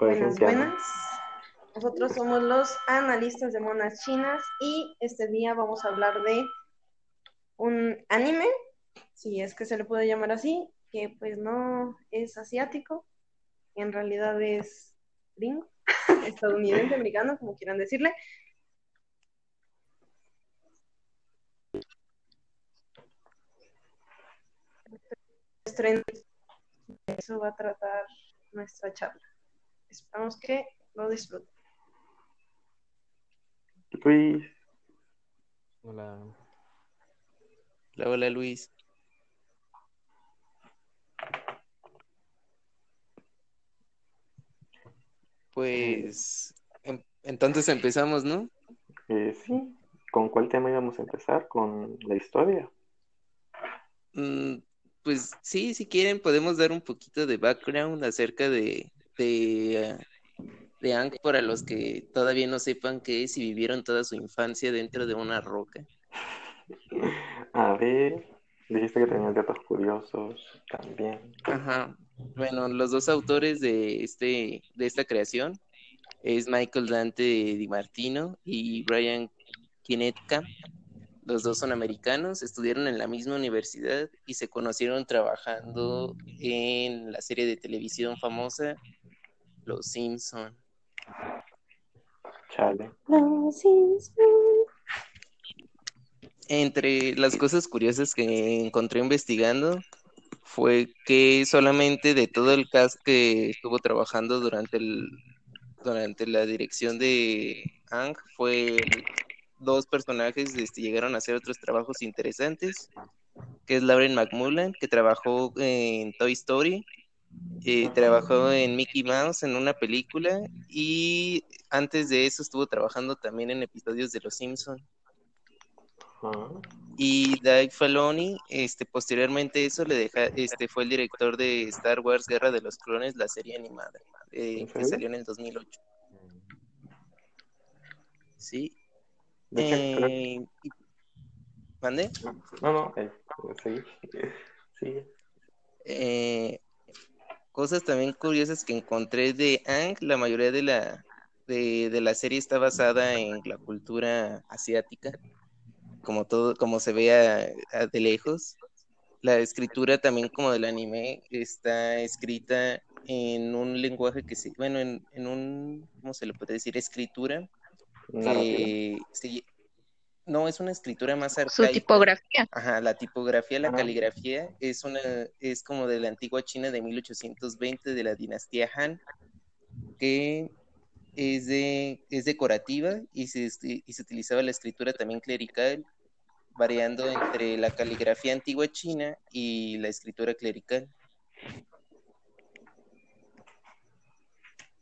Buenas, buenas. Nosotros somos los analistas de monas chinas y este día vamos a hablar de un anime, si es que se le puede llamar así, que pues no es asiático, en realidad es gringo, estadounidense, americano, como quieran decirle. Eso va a tratar nuestra charla. Esperamos que lo disfruten. Luis. Hola. Hola, hola Luis. Pues em- entonces empezamos, ¿no? Eh, sí. ¿Con cuál tema íbamos a empezar? ¿Con la historia? Mm, pues sí, si quieren podemos dar un poquito de background acerca de, de, uh, de Aang para los que todavía no sepan qué es y vivieron toda su infancia dentro de una roca. A ver, dijiste que tenías datos curiosos también. Ajá. Bueno, los dos autores de este de esta creación es Michael Dante Di Martino y Brian Kinetka. Los dos son americanos, estudiaron en la misma universidad y se conocieron trabajando en la serie de televisión famosa Los Simpson. Chale. Los Simpson. Entre las cosas curiosas que encontré investigando fue que solamente de todo el cast que estuvo trabajando durante el durante la dirección de Ang fue dos personajes este, llegaron a hacer otros trabajos interesantes, que es Lauren McMullen, que trabajó en Toy Story, eh, trabajó en Mickey Mouse en una película y antes de eso estuvo trabajando también en episodios de Los Simpson. Y Dave Filoni, este, posteriormente eso le deja, este, fue el director de Star Wars Guerra de los Clones, la serie animada, eh, ¿En que salió en el 2008. Sí. Eh, ¿Mande? No, no, eh, sí. Sí. Eh, cosas también curiosas que encontré de Ang, la mayoría de la, de, de la serie está basada en la cultura asiática, como todo, como se ve a- a- de lejos. La escritura también como del anime está escrita en un lenguaje que se, bueno, en, en un, ¿cómo se le puede decir? Escritura que se- no es una escritura más Su arcaica. tipografía. Ajá, la tipografía, la Ajá. caligrafía es una es como de la antigua China de 1820 de la dinastía Han, que es de es decorativa y se esti- y se utilizaba la escritura también clerical, variando entre la caligrafía antigua china y la escritura clerical.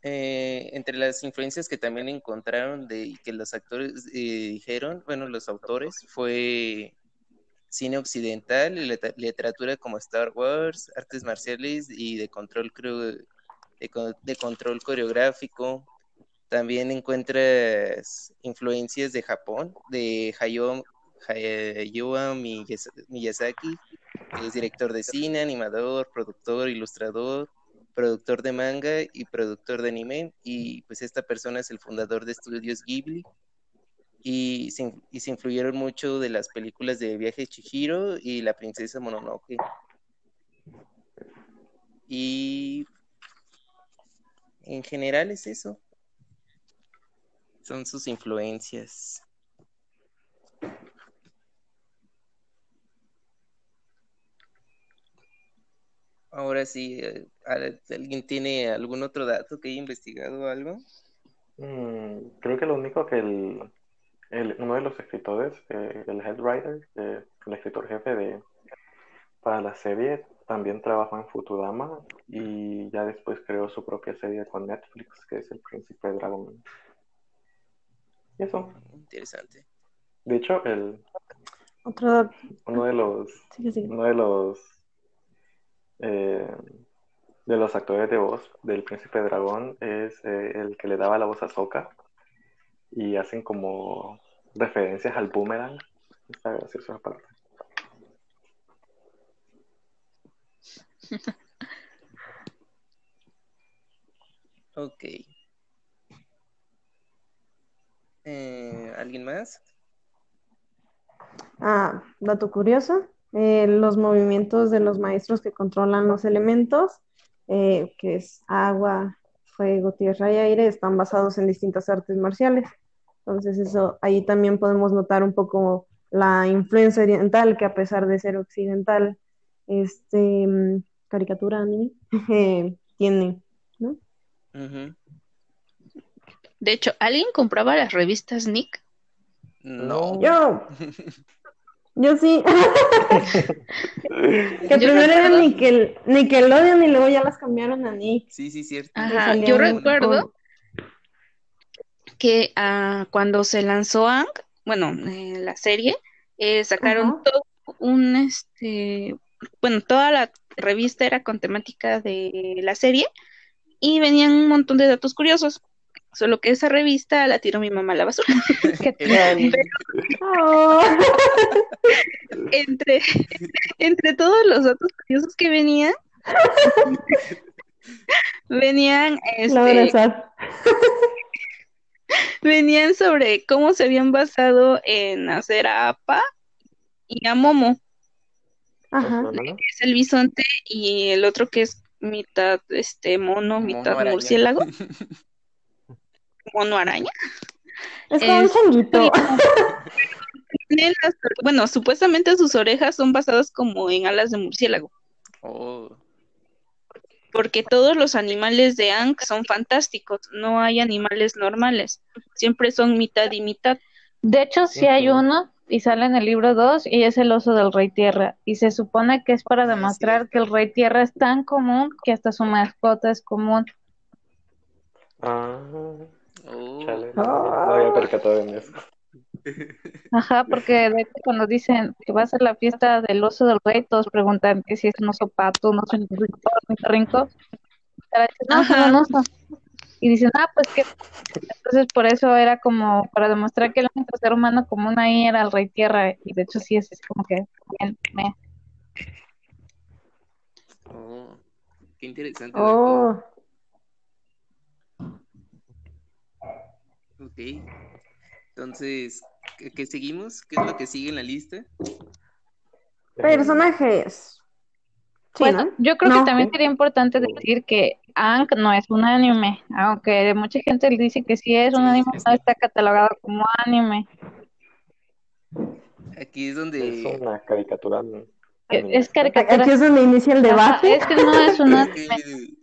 Eh, entre las influencias que también encontraron de y que los actores eh, dijeron, bueno, los autores, fue cine occidental, literatura como Star Wars, artes marciales y de control de, co- de control coreográfico. También encuentras influencias de Japón, de Hayao, Hayao Miyaz- Miyazaki, que es director de cine, animador, productor, ilustrador, productor de manga y productor de anime. Y pues esta persona es el fundador de Estudios Ghibli y se, y influyeron mucho de las películas de Viaje Chihiro y La Princesa Mononoke. Y en general es eso. Son sus influencias. Ahora sí, eh, ¿al- ¿alguien tiene algún otro dato que haya investigado o algo? Mm, creo que lo único que el, el- uno de los escritores, eh, el head writer, eh, el escritor jefe de para la serie, también trabajó en Futurama y ya después creó su propia serie con Netflix, que es El Príncipe Dragón. Y eso. Interesante. De hecho, el, Otro dato. uno de los Sigue, sigue. uno de los eh, de los actores de voz del Príncipe Dragón es eh, el que le daba la voz a Sokka y hacen como referencias al boomerang. Está gracioso esa parte. Ok. Eh, ¿Alguien más? Ah, dato curioso, eh, los movimientos de los maestros que controlan los elementos, eh, que es agua, fuego, tierra y aire, están basados en distintas artes marciales. Entonces eso, ahí también podemos notar un poco la influencia oriental, que a pesar de ser occidental, este, mm, caricatura anime, tiene, ¿no? De hecho, ¿alguien compraba las revistas Nick? No. Yo, yo sí. que Yo primero era recuerdo- Nickel, Nickelodeon y luego ya las cambiaron a Nick. Sí, sí, cierto. Ajá, yo con- recuerdo que ah, cuando se lanzó Ang, bueno, eh, la serie, eh, sacaron todo un, este, bueno, toda la revista era con temática de la serie y venían un montón de datos curiosos. Solo que esa revista la tiró mi mamá a la basura. Oh. entre, entre todos los datos curiosos que venían, venían, este, venían sobre cómo se habían basado en hacer a Appa y a Momo, Ajá. ¿no? que es el bisonte, y el otro que es mitad este mono, mitad araña. murciélago, mono araña. Es como un Es- changuito. Bueno, supuestamente sus orejas son basadas como en alas de murciélago. Oh, porque todos los animales de Ankh son fantásticos, no hay animales normales, siempre son mitad y mitad. De hecho, sí hay uno y sale en el libro 2 y es el oso del rey tierra. Y se supone que es para Ah, demostrar sí. que el rey tierra es tan común que hasta su mascota es común. Ah, oh. chale, no, no había percatado en eso. Ajá, porque de hecho cuando dicen que va a ser la fiesta del oso del rey, todos preguntan que si es un oso pato, un oso. Y la dice, No, es un oso. Y dicen, ah, pues que entonces por eso era como para demostrar que el único ser humano común ahí era el rey tierra. Y de hecho sí es así como que bien, me- Oh, qué interesante. Oh. Ok. Entonces, ¿qué, qué seguimos? ¿Qué es lo que sigue en la lista? Personajes. Sí, Bueno, ¿no? yo creo No. que también sería importante decir que Aang no es un anime, aunque mucha gente dice que sí es un anime, es no está catalogado como anime. Aquí es Es donde... una caricatura. Es, es caricatura. Aquí es donde inicia el Ajá, debate. es que no es un Es anime.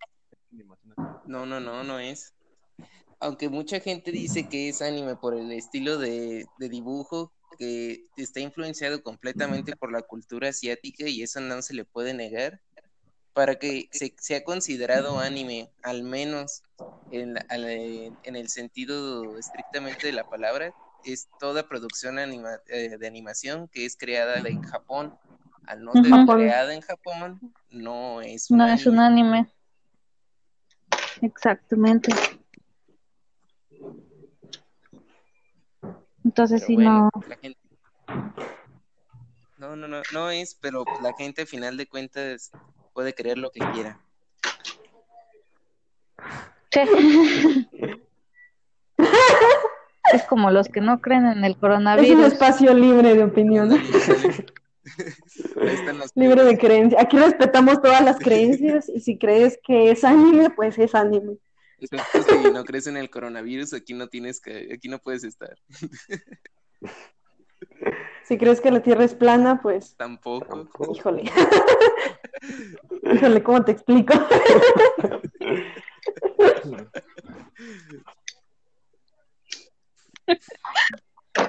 No, no, no, no es. Aunque mucha gente dice que es anime por el estilo de, de dibujo, que está influenciado completamente por la cultura asiática y eso no se le puede negar. Para que se, sea considerado anime, al menos en, el sentido estrictamente de la palabra, es toda producción anima- eh, de animación que es creada en Japón. Al no ser creada en Japón, no es un No es un anime. Exactamente. Entonces Pero bueno, no. la gente... No, no, no, no es, pero la gente al final de cuentas puede creer lo que quiera. Sí. Es como los que no creen en el Es un coronavirus. espacio libre de opinión, libre de creencias. Aquí respetamos todas las creencias y si crees que es anime, pues es anime. Si no crees en el coronavirus, aquí no tienes que, aquí no puedes estar. Si crees que la Tierra es plana, pues, Tampoco. híjole. Híjole, ¿cómo te explico?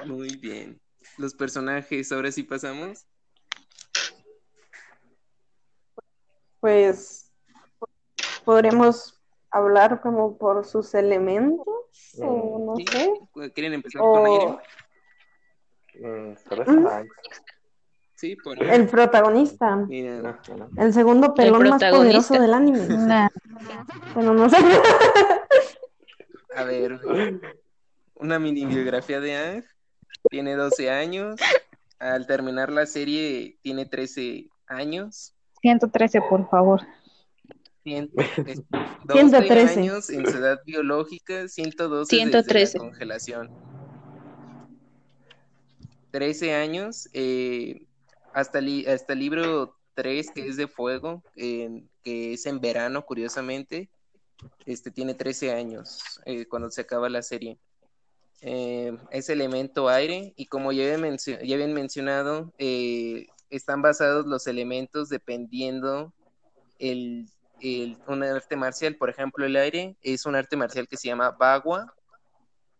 Muy bien. Los personajes, ahora sí pasamos. Pues podremos hablar como por sus elementos, o no Sí. sé. ¿Quieren empezar con aire? O Mm. Sí, por el protagonista, Mira, No, no. el segundo pelón más poderoso del anime. Nah. Pero no sé. a ver, una mini biografía de Ang. Tiene 12 años. Al terminar la serie tiene 13 años. 113, por favor. Cien- es- dos 113. años en su edad biológica, 112 113. desde la congelación. 13 años, eh, hasta, li- hasta el libro 3, que es de fuego, en- que es en verano, curiosamente, este tiene 13 años eh, cuando se acaba la serie. Eh, es elemento aire y como ya habían, mencio- ya habían mencionado, eh, están basados los elementos dependiendo el, el- un arte marcial, por ejemplo, el aire es un arte marcial que se llama Bagua,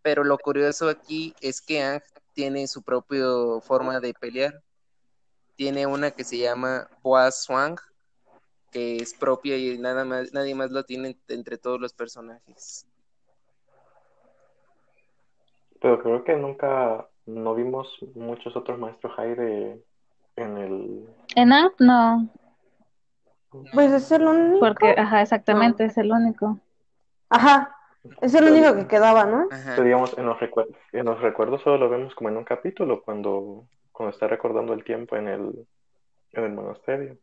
pero lo curioso aquí es que Ang tiene su propia forma de pelear. Tiene una que se llama Boa Swang, que es propia y nada más, nadie más lo tiene entre todos los personajes. Pero creo que nunca, no vimos muchos otros maestros aire en el... En Ang, no, Pues es el único. porque, ajá, exactamente, es el único. Ajá, es el único que quedaba, ¿no? Ajá. Digamos, en los recuerdos, en los recuerdos solo lo vemos como en un capítulo cuando, cuando está recordando el tiempo en el, en el monasterio.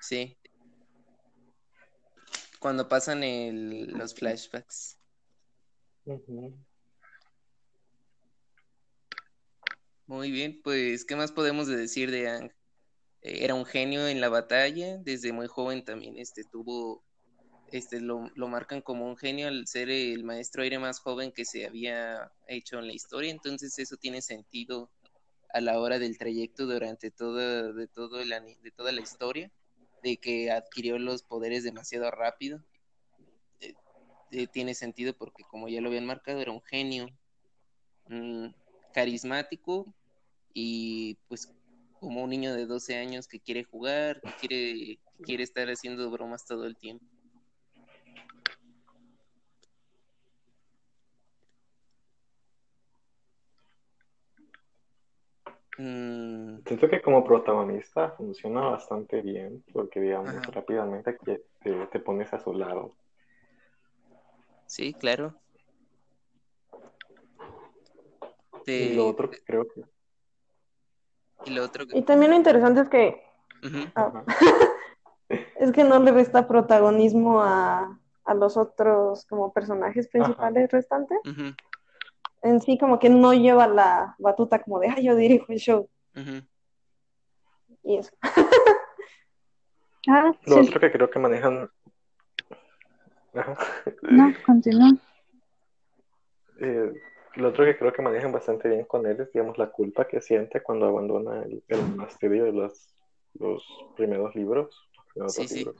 Sí. Cuando pasan el- los flashbacks. Muy bien, pues, ¿qué más podemos de decir de Ang? Eh, Era un genio en la batalla, desde muy joven también este, tuvo, este, lo, lo marcan como un genio al ser el maestro aire más joven que se había hecho en la historia, entonces eso tiene sentido a la hora del trayecto durante toda, de, todo el de toda la historia, de que adquirió los poderes demasiado rápido. Eh, eh, tiene sentido porque como ya lo habían marcado, era un genio mm, carismático y pues como un niño de 12 años que quiere jugar, que quiere, quiere estar haciendo bromas todo el tiempo. Mm, Siento que como protagonista funciona bastante bien porque, digamos, Ajá. rápidamente que te, te pones a su lado. sí, claro. Y lo otro que creo que... y lo otro que- Y también lo interesante es que, ah, es que no le resta protagonismo a, a los otros como personajes principales restantes. En sí como que no lleva la batuta como de, ah, yo dirijo el show. Y eso. Ah, Lo sí, otro que creo que manejan... Ajá. no, continúa. Eh, lo otro que creo que manejan bastante bien con él es, digamos, la culpa que siente cuando abandona el, el monasterio de los, los primeros libros. los primeros Sí, sí. libros.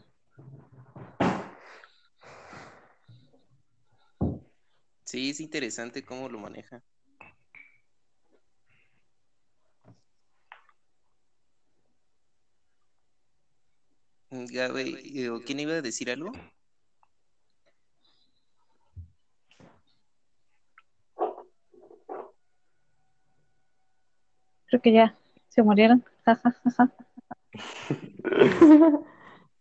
Sí, es interesante cómo lo maneja. Gabe, eh, ¿o ¿quién iba a decir algo? Creo que ya se murieron. Ja, ja, ja, ja.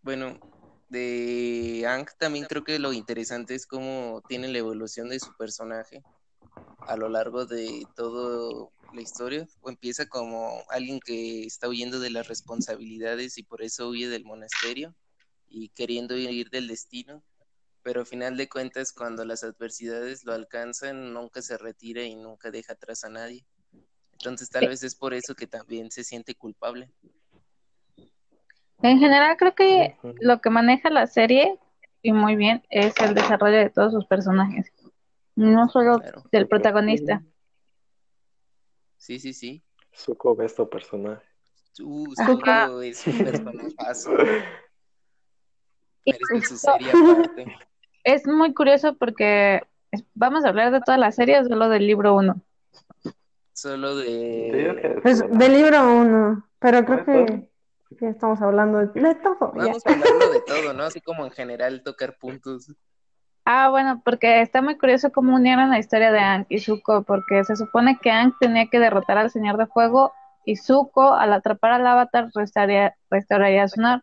Bueno, de Ang también creo que lo interesante es cómo tiene la evolución de su personaje a lo largo de toda la historia. O empieza como alguien que está huyendo de las responsabilidades y por eso huye del monasterio y queriendo ir del destino. Pero al final de cuentas, cuando las adversidades lo alcanzan, nunca se retira y nunca deja atrás a nadie. Entonces tal vez es por eso que también se siente culpable. En general, creo que lo que maneja la serie, y muy bien, es el desarrollo de todos sus personajes. No solo Claro. del protagonista. Sí, sí, sí. Zuko personaje. Uh. Zuko es un personajazo. Y Merece su serie aparte. es muy curioso porque es- vamos a hablar de toda la serie o solo del libro 1. Solo de... Pues del libro uno, pero creo que, estamos hablando de, de todo. ya. Vamos a hablarlo de todo, ¿no? Así como en general tocar puntos. Ah, bueno, porque está muy curioso cómo unieron la historia de Aang y Zuko, porque se supone que Aang tenía que derrotar al Señor de Fuego y Zuko, al atrapar al Avatar, restauraría, restauraría su honor.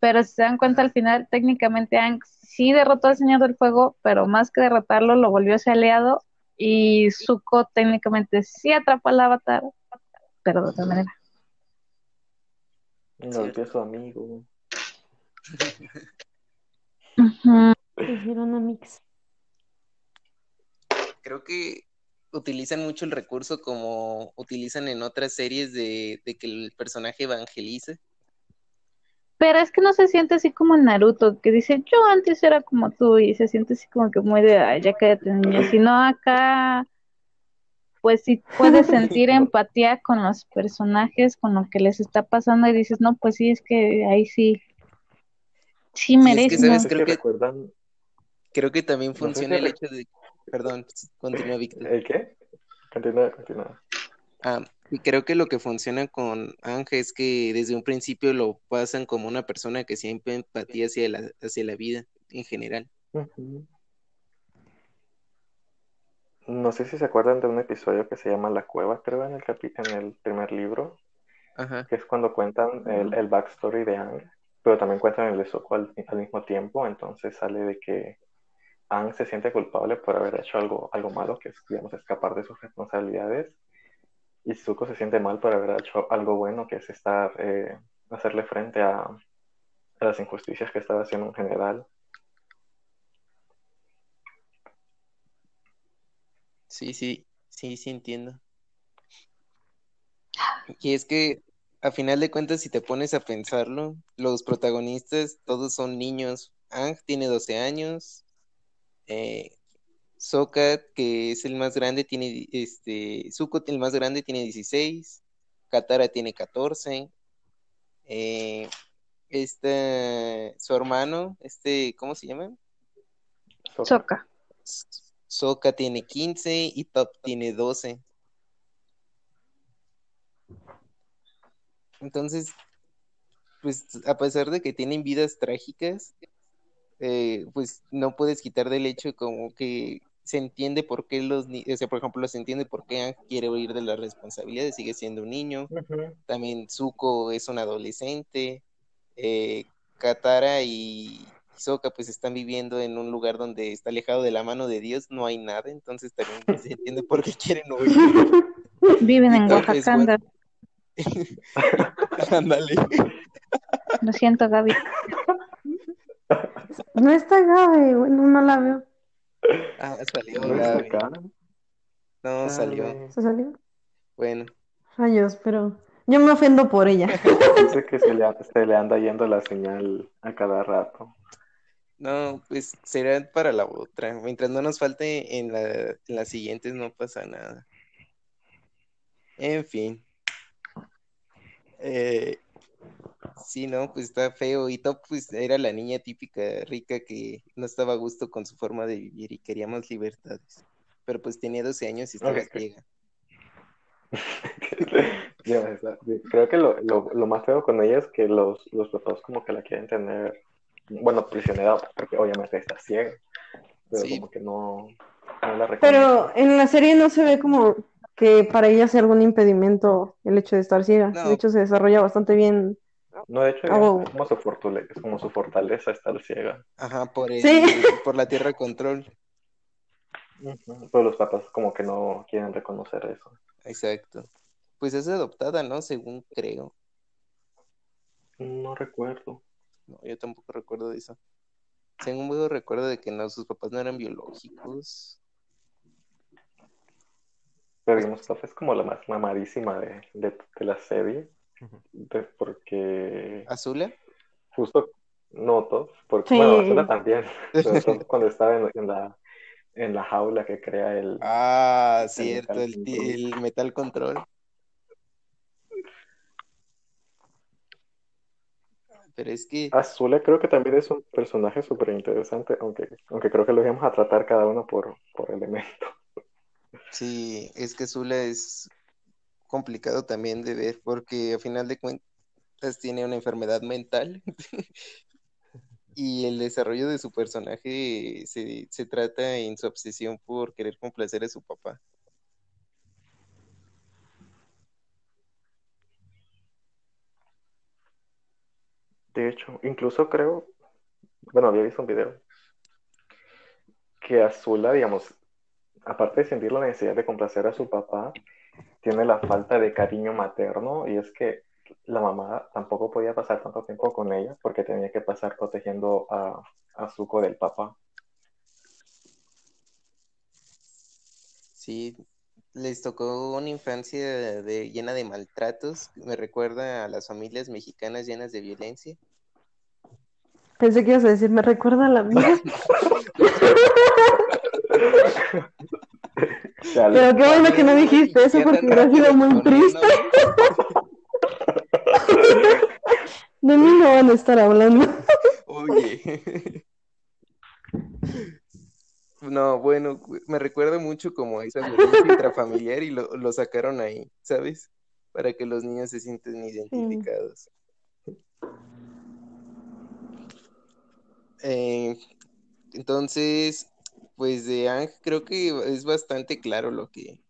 Pero si se dan cuenta, al final, técnicamente Aang sí derrotó al Señor del Fuego, pero más que derrotarlo, lo volvió su aliado y Zuko técnicamente sí atrapó al Avatar, pero de otra manera. no olvidé a su amigo. Hicieron a mix. Creo que utilizan mucho el recurso como utilizan en otras series de, de que el personaje evangeliza. Pero es que no se siente así como en Naruto, que dice, yo antes era como tú, y se siente así como que muy de, "Ay, ya cállate, niña. Sino acá, pues sí puedes sentir empatía con los personajes, con lo que les está pasando, y dices, no, pues sí, es que ahí sí, sí Y es que, merece. Creo que- recuerdan Creo que también funciona el hecho de... Perdón, continúa Víctor. el qué. Continúa, continúa. Ah, y creo que lo que funciona con Ángel es que desde un principio lo pasan como una persona que siempre empatía hacia la, hacia la vida en general. No sé si se acuerdan de un episodio que se llama La Cueva, creo, en el capi- en el primer libro, Ajá. que es cuando cuentan el, el backstory de Aang, pero también cuentan el de Zuko al, al mismo tiempo, entonces sale de que Aang se siente culpable por haber hecho algo, algo malo, que es, digamos, escapar de sus responsabilidades, y Zuko se siente mal por haber hecho algo bueno, que es estar, eh, hacerle frente a, las injusticias que estaba haciendo en general. Sí, sí, sí, sí entiendo. Y es que a final de cuentas, si te pones a pensarlo, los protagonistas todos son niños. Ang tiene 12 años, eh, Sokka, que es el más grande, tiene, este, Zuko, el más grande, tiene 16, Katara tiene 14, eh, este, su hermano, este, ¿cómo se llama? Sokka. Soca. Sokka tiene 15 y Top tiene 12. Entonces, pues a pesar de que tienen vidas trágicas, eh, pues no puedes quitar del hecho como que se entiende por qué los niños, o sea, por ejemplo, se entiende por qué Aang quiere huir de las responsabilidades, sigue siendo un niño. También Zuko es un adolescente. eh, Katara y Sokka pues están viviendo en un lugar donde está alejado de la mano de Dios, no hay nada, entonces también se entiende por qué quieren huir. Viven Y en Oaxaca. Ándale. Lo siento, Gaby. No está Gabe, bueno, no la veo. Ah, salió ¿No? No, salió. ¿Se salió? Bueno, Rayos, pero yo me ofendo por ella. Dice que se le, se le anda yendo la señal a cada rato. no, pues será para la otra. Mientras no nos falte en la, en las siguientes, no pasa nada. En fin. Eh, sí, no, pues está feo. Y Top, pues era la niña típica rica que no estaba a gusto con su forma de vivir y quería más libertades. Pero pues tenía 12 años y estaba ciega. Sí, Creo que lo, lo, lo más feo con ella es que los, los papás como que la quieren tener, bueno, prisionera, porque obviamente está ciega, pero Sí. como que no, no la reconocen. Pero en la serie no se ve como que para ella sea algún impedimento el hecho de estar ciega. No. De hecho, se desarrolla bastante bien. No, de hecho, Ah, es como su fortule- es como su fortaleza estar ciega. Ajá, por el, Sí. por la tierra control. Pero los papás como que no quieren reconocer eso. Exacto. Pues es adoptada, ¿no? Según creo. No recuerdo. No, yo tampoco recuerdo de eso. Según veo, recuerdo de que no, sus papás no eran biológicos. Pero digamos, es como la más mamadísima de, de, de la serie. Porque ¿Azula? justo, no Toph, porque Sí. bueno, Azula también. Cuando estaba en, en la, en la jaula que crea el... Ah, El cierto, metal el, ti- control. el metal control. Pero es que, Azula creo que también es un personaje súper interesante, aunque, aunque creo que lo íbamos a tratar cada uno por, por elemento. sí, es que Azula es complicado también de ver porque a final de cuentas tiene una enfermedad mental y el desarrollo de su personaje se, se trata en su obsesión por querer complacer a su papá. De hecho, incluso creo, bueno, había visto un video que Azula, digamos, aparte de sentir la necesidad de complacer a su papá, tiene la falta de cariño materno y es que la mamá tampoco podía pasar tanto tiempo con ella porque tenía que pasar protegiendo a, a Zuko del papá. Sí, les tocó una infancia de, llena de maltratos. Me recuerda a las familias mexicanas llenas de violencia. Pensé que ibas a decir, me recuerda a la mía. Pero qué bueno que no dijiste eso porque hubiera sido muy triste. De mí no van a estar hablando. Oye. No, bueno, me recuerda mucho como a esa violencia intrafamiliar y lo, lo sacaron ahí, ¿sabes? Para que los niños se sientan identificados. Eh, entonces, pues de Ang creo que es bastante claro lo que,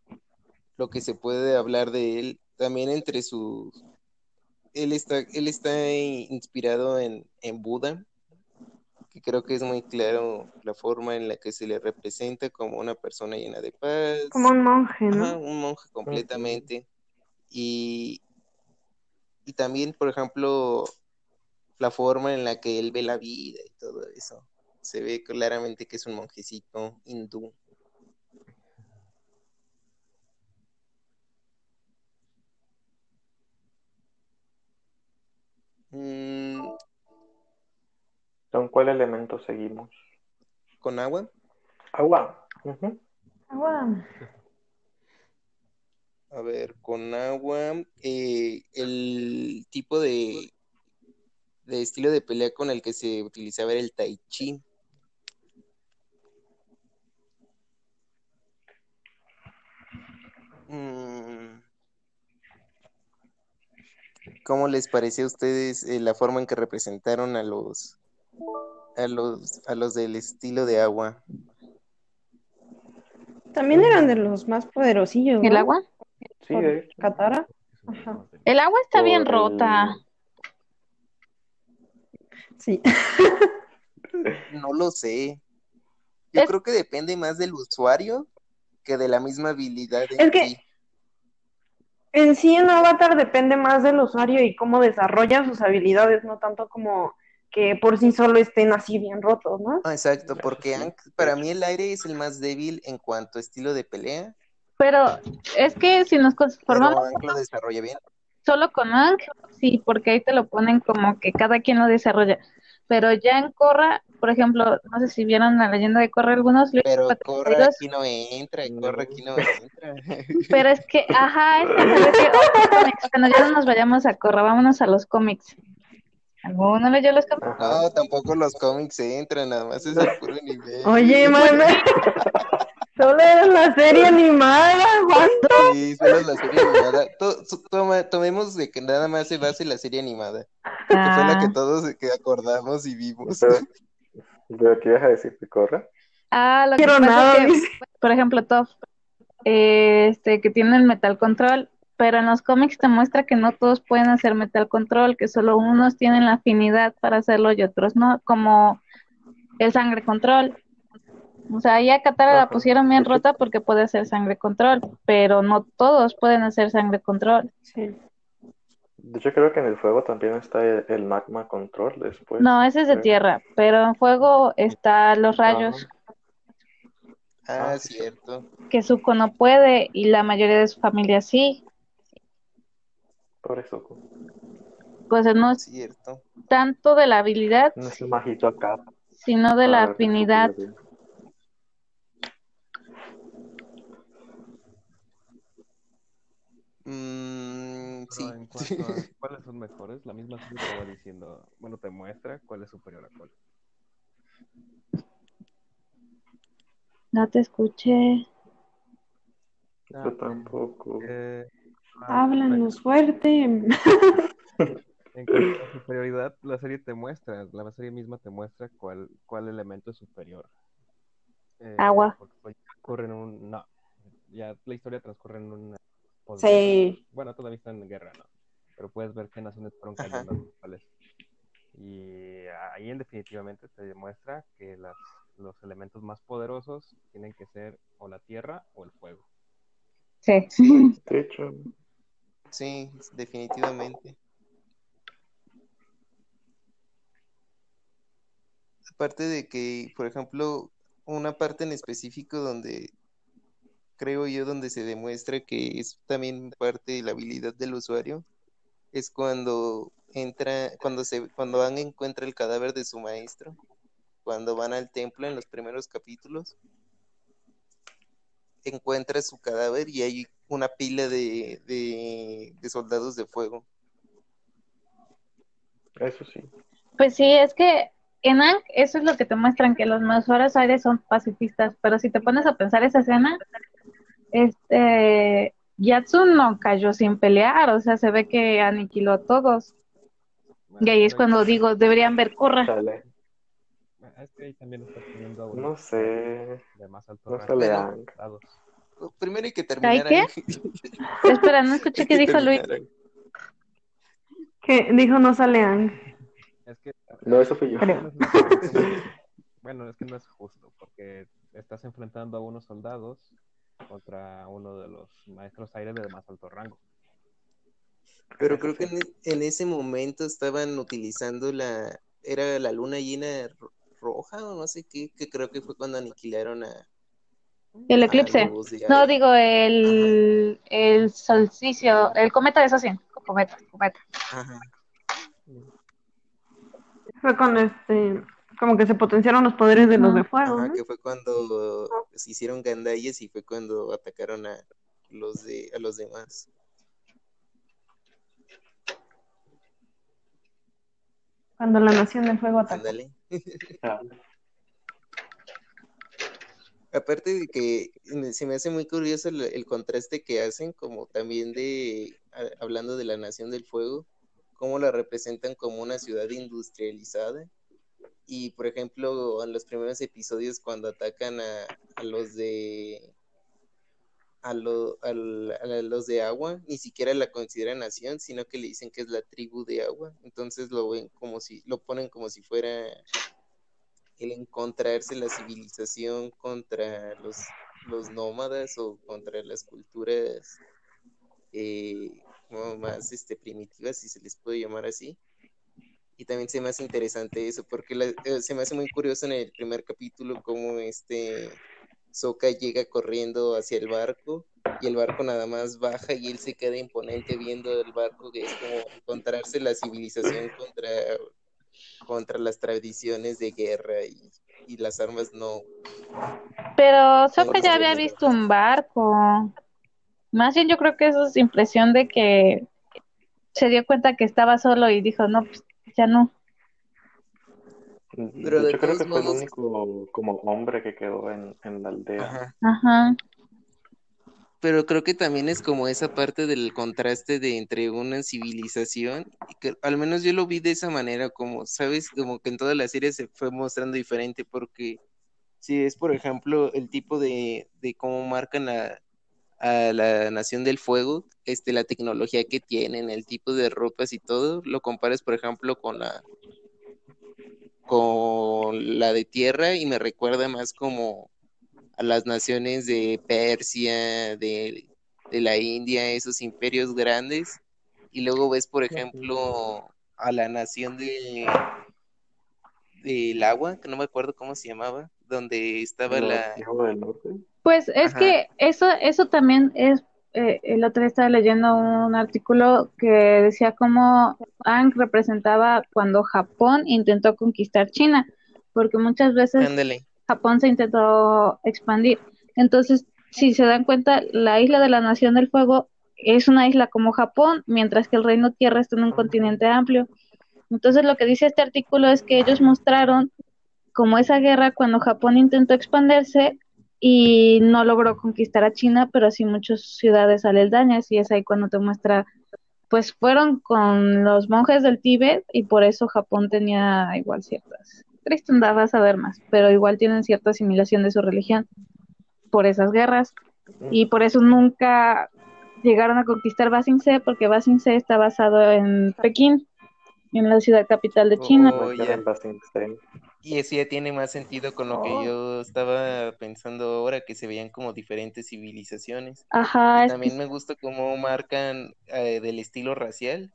lo que se puede hablar de él. También entre sus... Él está, él está inspirado en, en Buda, que creo que es muy claro la forma en la que se le representa como una persona llena de paz. Como un monje, ¿no? Ajá, un monje completamente. Y, y también, por ejemplo, la forma en la que él ve la vida y todo eso. Se ve claramente que es un monjecito hindú. Mm, ¿Con cuál elemento seguimos? ¿Con agua? Agua. A ver, con agua, eh, el tipo de, de estilo de pelea con el que se utilizaba era el tai chi. ¿Cómo les pareció a ustedes eh, la forma en que representaron a los a los a los del estilo de agua? También eran de los más poderosillos. ¿El agua? Sí. Ajá. El agua está Por bien el- rota. Sí. No lo sé. Yo Es- creo que depende más del usuario que de la misma habilidad en Es que- sí. En sí, en Avatar depende más del usuario y cómo desarrolla sus habilidades, no tanto como que por sí solo estén así bien rotos, ¿no? Ah, exacto, porque para mí el aire es el más débil en cuanto a estilo de pelea, Pero es que si nos pero conformamos lo desarrolla bien. solo con Ang, sí, porque ahí te lo ponen como que cada quien lo desarrolla. Pero ya en Korra, por ejemplo, no sé si vieron la leyenda de Korra algunos, Pero Korra 42, aquí no entra, No. Korra aquí no entra. pero es que, ajá, es que me refiero a los cómics. Cuando ya no nos vayamos a Korra, vámonos a los cómics. ¿Alguno leyó los cómics? No, tampoco los cómics entran, nada más es el puro nivel. Oye, mana. Solo era la serie animada, aguanta. Sí, solo la serie animada. To- toma- tomemos de que nada más se base la serie animada, que fue la que Ah, todos que acordamos y vimos. Pero, pero ¿qué ibas a decir de Korra? ah, lo que quiero pasa nada, es que, dice. por ejemplo, Toph, eh, este, que tienen Metal Control, pero en los cómics te muestra que no todos pueden hacer Metal Control, que solo unos tienen la afinidad para hacerlo y otros no, como el Sangre Control. O sea, ahí a Katara la pusieron bien rota porque puede hacer Sangre Control, pero no todos pueden hacer Sangre Control. Sí. De hecho, creo que en el fuego también está el, el magma control después. No, ese es de tierra, pero en fuego está los rayos, Ah, Ah, cierto. que Zuko no puede y la mayoría de su familia sí. Por eso. Pues no es Cierto. tanto de la habilidad, No es el majito acá. sino de la se afinidad. Mm, sí. Pero en cuanto a cuáles son mejores, la misma serie te va diciendo, bueno, te muestra cuál es superior a cuál. No te escuché. Ah, Yo tampoco. eh, ah, Háblanos fuerte. En cuanto a superioridad, la serie te muestra, la serie misma te muestra cuál, cuál elemento es superior. Eh, Agua. porque pues, en un... No, ya la historia transcurre en una... Sí. Bueno, todavía están en guerra, ¿no? Pero puedes ver qué naciones fueron cayendo Y ahí en definitivamente te demuestra que los elementos más poderosos tienen que ser o la tierra o el fuego. Sí. Sí, de hecho. sí definitivamente. Aparte de que, por ejemplo, una parte en específico donde creo yo donde se demuestra que es también parte de la habilidad del usuario es cuando entra, cuando se, cuando van encuentra el cadáver de su maestro, cuando van al templo en los primeros capítulos, encuentra su cadáver y hay una pila de, de, de soldados de fuego. Eso sí. Pues sí, es que en Aang eso es lo que te muestran, que los Mazuaras Aires son pacifistas, pero si te pones a pensar esa escena, este, Yatsu no cayó sin pelear, o sea, se ve que aniquiló a todos. Y ahí es cuando digo, deberían ver corra. Sale. Es que ahí también está teniendo a No sé. de más alto No Aang. soldados. Primero hay que terminar qué? ahí. Espera, no escuché Hay qué que dijo Luis. Que dijo no sale Ang. Es que No, eso fui yo. Bueno, es que no es justo porque estás enfrentando a unos soldados contra uno de los maestros aires de más alto rango. Pero creo que en, en ese momento estaban utilizando la, era la luna llena ro- roja o no sé qué, que creo que fue cuando aniquilaron a, El eclipse. No, digo el, el solsticio, el cometa de Sacien. Cometa, cometa. Ajá. Fue cuando este, como que se potenciaron los poderes de los de fuego, Ajá, ¿no? que fue cuando se hicieron gandallas y fue cuando atacaron a los de a los demás. Cuando la nación del fuego atacó. Ándale. Ah, Aparte de que me- se me hace muy curioso el, el contraste que hacen, como también de, a- hablando de la Nación del Fuego, cómo la representan como una ciudad industrializada. Y por ejemplo, en los primeros episodios cuando atacan a, a los de a, lo- al- a los de agua, ni siquiera la consideran nación, sino que le dicen que es la tribu de agua. Entonces lo ven como si, lo ponen como si fuera el encontrarse la civilización contra los, los nómadas o contra las culturas eh, más este, primitivas, si se les puede llamar así. Y también se me hace interesante eso, porque la- eh, se me hace muy curioso en el primer capítulo cómo este Sokka llega corriendo hacia el barco y el barco nada más baja y él se queda imponente viendo el barco, que es como encontrarse la civilización contra, contra las tradiciones de guerra y, y las armas no. Pero Tengo ya había visto un barco. Más bien yo creo que eso es impresión de que se dio cuenta que estaba solo y dijo, no, pues ya no. Pero de de hecho, creo que fue el único como hombre que quedó en, en la aldea. Ajá. Ajá. Pero creo que también es como esa parte del contraste de entre una civilización, y que al menos yo lo vi de esa manera, como, ¿sabes? Como que en toda la serie se fue mostrando diferente, porque si es, por ejemplo, el tipo de, de cómo marcan a, a la Nación del Fuego, este, la tecnología que tienen, el tipo de ropas y todo, lo comparas, por ejemplo, con la con la de tierra y me recuerda más como a las naciones de Persia, de, de la India, esos imperios grandes, y luego ves, por ejemplo, a la nación de del agua, que no me acuerdo cómo se llamaba, donde estaba ¿Los la del Norte? Pues es Ajá. que eso, eso también es, eh, el otro día estaba leyendo un artículo que decía cómo Aang representaba cuando Japón intentó conquistar China, porque muchas veces Japón se intentó expandir. Entonces, si se dan cuenta, la isla de la Nación del Fuego es una isla como Japón, mientras que el Reino Tierra está en un continente amplio. Entonces, lo que dice este artículo es que ellos mostraron como esa guerra cuando Japón intentó expandirse y no logró conquistar a China, pero sí muchas ciudades aledañas y es ahí cuando te muestra, pues fueron con los monjes del Tíbet y por eso Japón tenía igual ciertas, Cristo vas a ver más, pero igual tienen cierta asimilación de su religión por esas guerras y por eso nunca llegaron a conquistar Ba Sing Se porque Ba Sing Se está basado en Pekín, en la ciudad capital de China. Oh, Me Y eso ya tiene más sentido con lo que Oh. yo estaba pensando ahora, que se veían como diferentes civilizaciones. Ajá, Y también me gusta cómo marcan eh, del estilo racial,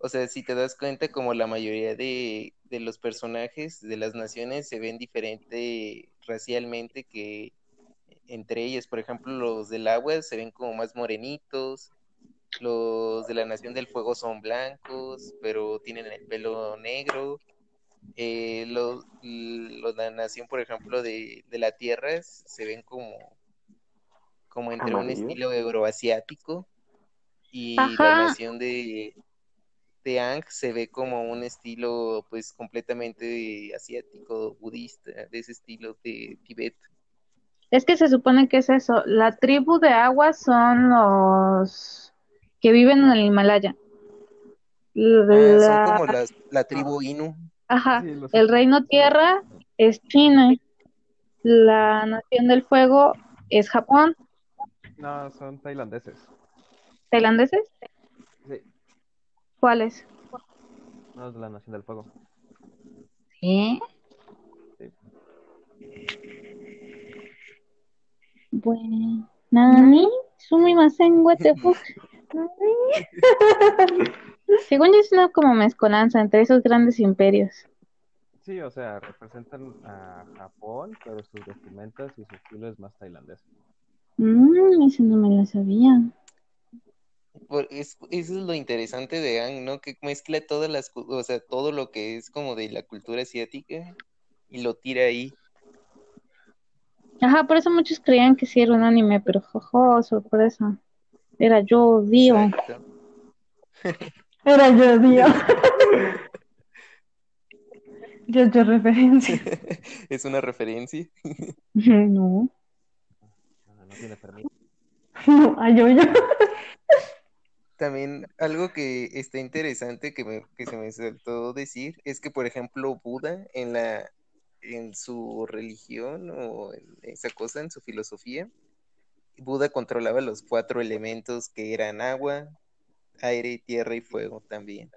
O sea, si te das cuenta, como la mayoría de, de los personajes de las naciones se ven diferente racialmente que entre ellas. Por ejemplo, los del agua se ven como más morenitos, los de la Nación del Fuego son blancos, pero tienen el pelo negro. Eh, los, la Nación, por ejemplo, de, de la Tierra se ven como, como entre un estilo euroasiático y Ajá. la Nación de, de Ang se ve como un estilo pues completamente asiático, budista, de ese estilo de Tibet. Es que se supone que es eso. La tribu de agua son los que viven en el Himalaya. Ah, son como las, la tribu Inu. Ajá. Sí, El reino tierra es China. La nación del fuego es Japón. No, son tailandeses. ¿Tailandeses? Sí, ¿Cuáles? no es la Nación del Fuego. ¿Sí? Sí. Bueno. ¿Nani? Sumimasen, what the fuck? Según yo es una como mezcolanza entre esos grandes imperios. Sí, o sea, representan a Japón, pero sus vestimentas y su estilo es más tailandés. Mmm, eso no me lo sabía. Por- es- eso es lo interesante de Ang, ¿no? Que mezcla todas las, o sea, todo lo que es como de la cultura asiática y lo tira ahí. Ajá, por eso muchos creían que sí era un anime, pero jojo, sorpresa. Era yo, Dio. Era yo, Dios. Yo, yo referencia. Es una referencia. No. No, no tiene permiso. No, a yo, yo. También algo que está interesante que, me- que se me saltó decir es que, por ejemplo, Buda en la en su religión o en esa cosa, en su filosofía, Buda controlaba los cuatro elementos que eran agua, aire, tierra y fuego también.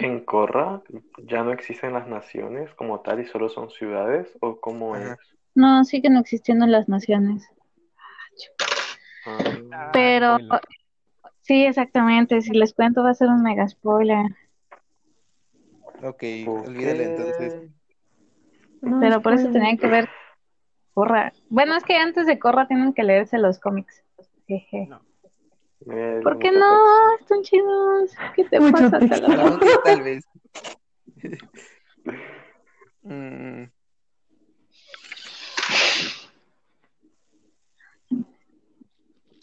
En Korra ya no existen las naciones como tal y solo son ciudades o cómo Ajá. es. No, siguen existiendo las naciones. Ah, Pero, spoiler. sí, exactamente. Si les cuento va a ser un mega spoiler. Ok, entonces. No, Pero por eso tenían que ver Corra. Bueno, es que antes de Corra tienen que leerse los cómics. Jeje. No. Eh, ¿Por qué no? Están chidos. ¿Qué te Mucho pasa? día tal vez. Mm.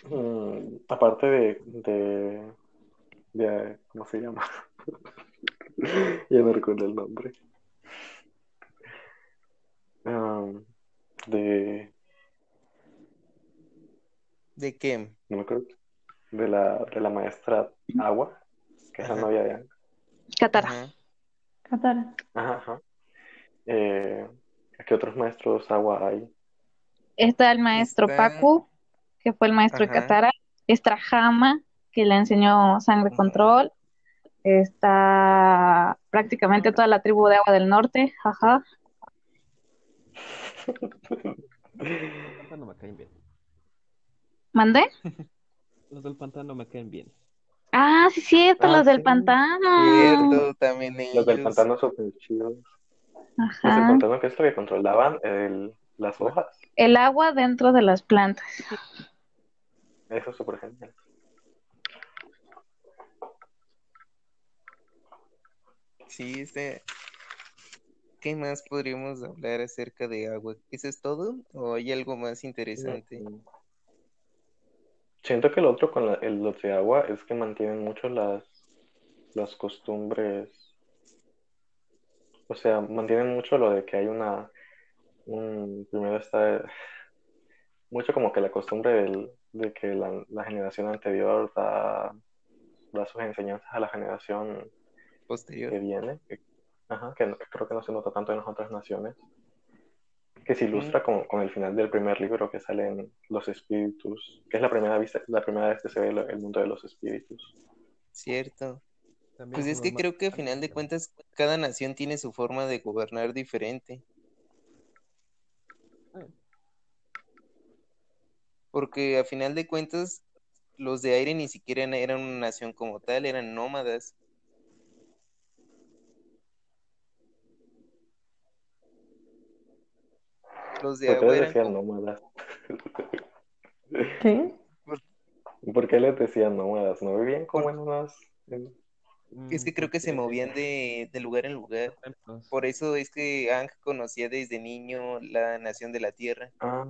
Mm, aparte de, de, de- ¿cómo se llama? ya no recuerdo el nombre. Um, de, ¿De qué? no me acuerdo, de la, de la maestra Agua, que es la Ajá. novia de Ang. Katara. Ajá. Katara. Ajá, ajá. Eh, ¿qué otros maestros Agua hay? Está el maestro Está- Paku, que fue el maestro de Ajá. Katara. Está Hama, que le enseñó sangre control. Está prácticamente toda la tribu de agua del norte. Ajá. Los del pantano me caen bien. ¿Mandé? Los del pantano me caen bien. Ah, sí, cierto, Ah, los del pantano. Cierto, también Los del ellos. pantano súper chidos. Los del Ajá. pantano que es lo que controlaban el- las hojas. El agua dentro de las plantas. Eso es súper genial. Sí, este. ¿Qué más podríamos hablar acerca de agua? ¿Eso es todo? ¿O hay algo más interesante? Mm. Siento que lo otro con la- el, los de agua es que mantienen mucho las, las costumbres. O sea, mantienen mucho lo de que hay una. Un, primero está mucho como que la costumbre del- de que la, la generación anterior da, da sus enseñanzas a la generación Posterior. que viene, ajá, que no- creo que no se nota tanto en las otras naciones, que se ilustra con, con el final del primer libro que salen los espíritus, que es la primera vista, la primera vez que se ve lo- el mundo de los espíritus. Cierto. También Pues es que creo que a final de cuentas cada nación tiene su forma de gobernar diferente. Porque a final de cuentas, los de aire ni siquiera eran una nación como tal, eran nómadas. Los de ¿Por agua eran decían como- nómadas? ¿Qué? ¿Por qué les decían nómadas? ¿No vivían como en unas... en- Es que creo que se movían de, de lugar en lugar. Por eso es que Ang conocía desde niño la nación de la tierra. Ah,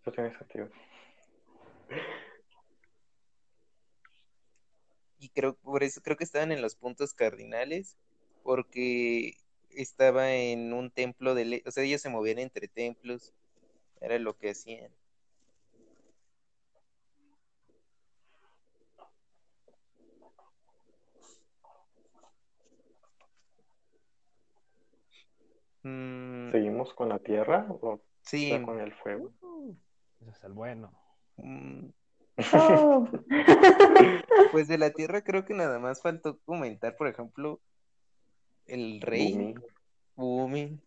eso tiene sentido. Y creo, por eso creo que estaban en los puntos cardinales, porque estaba en un templo de, o sea, ellos se movían entre templos, era lo que hacían. Mm, ¿Seguimos con la tierra o sí, con el fuego? Ese es el bueno. mm, Oh. pues de la tierra creo que nada más faltó comentar, por ejemplo, el rey Bumi, Bumi.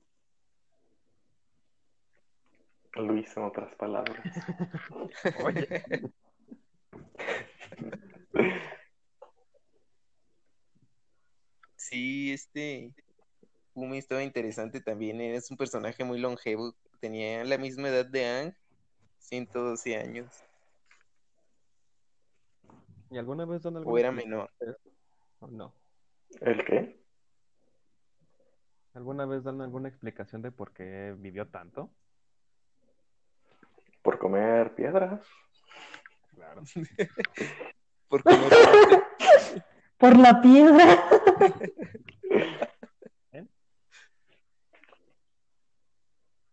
Luis, en otras palabras. Oye, Sí, este Bumi estaba interesante también, es un personaje muy longevo, tenía la misma edad de Ang, 112 años, ¿y alguna vez dan o alguna era menor. ¿O no? ¿El qué? ¿Alguna vez dan alguna explicación de por qué vivió tanto? ¿Por comer piedras? Claro. Porque no- Por la piedra.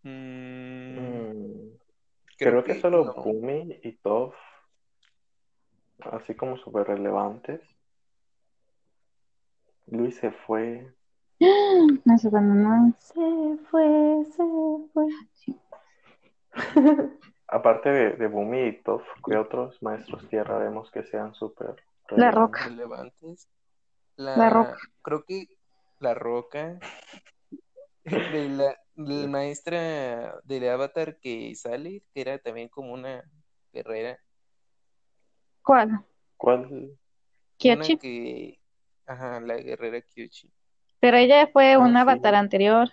Mm, Mm, creo, que, solo no. Bumi y Toph, así como súper relevantes. Luis se fue. No se abandonó. Se fue, se fue. Sí. Aparte de, de Bumi y Toph, ¿qué otros maestros tierra vemos que sean súper La relevantes? Roca. relevantes. La, La Roca. Creo que la roca. De la, la maestra del avatar que sale, que era también como una guerrera. ¿Cuál? ¿Cuál? Kyochi. que. Ajá, la guerrera Kyoshi. Pero ella fue Ah, un sí. avatar anterior.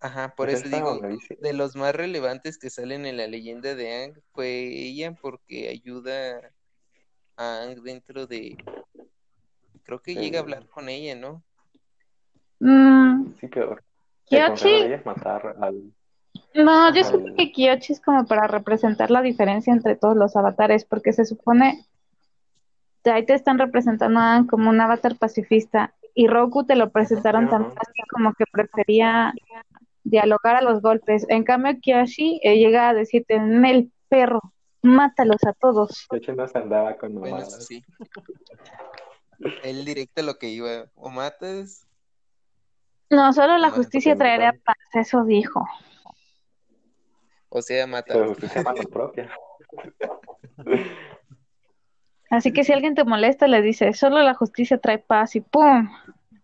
Ajá, por eso digo, de los más relevantes que salen en la leyenda de Ang fue ella porque ayuda a Ang dentro de... Creo que llega a hablar con ella, ¿no? Mm, Sí, pero de matar al... No, yo siento que Kyoshi es como para representar la diferencia entre todos los avatares, porque se supone que ahí te están representando a Aang como un avatar pacifista y Roku te lo presentaron también así como que prefería dialogar a los golpes. En cambio, Kyoshi eh, llega a decirte, en el perro, mátalos a todos. De hecho, no se andaba con Bueno, sí. Él directo a lo que iba, o matas, No, solo la Bueno, justicia no- paz, eso dijo. o sea, Se matas. justicia mano propia. Así que si alguien te molesta, le dice, solo la justicia trae paz y ¡pum!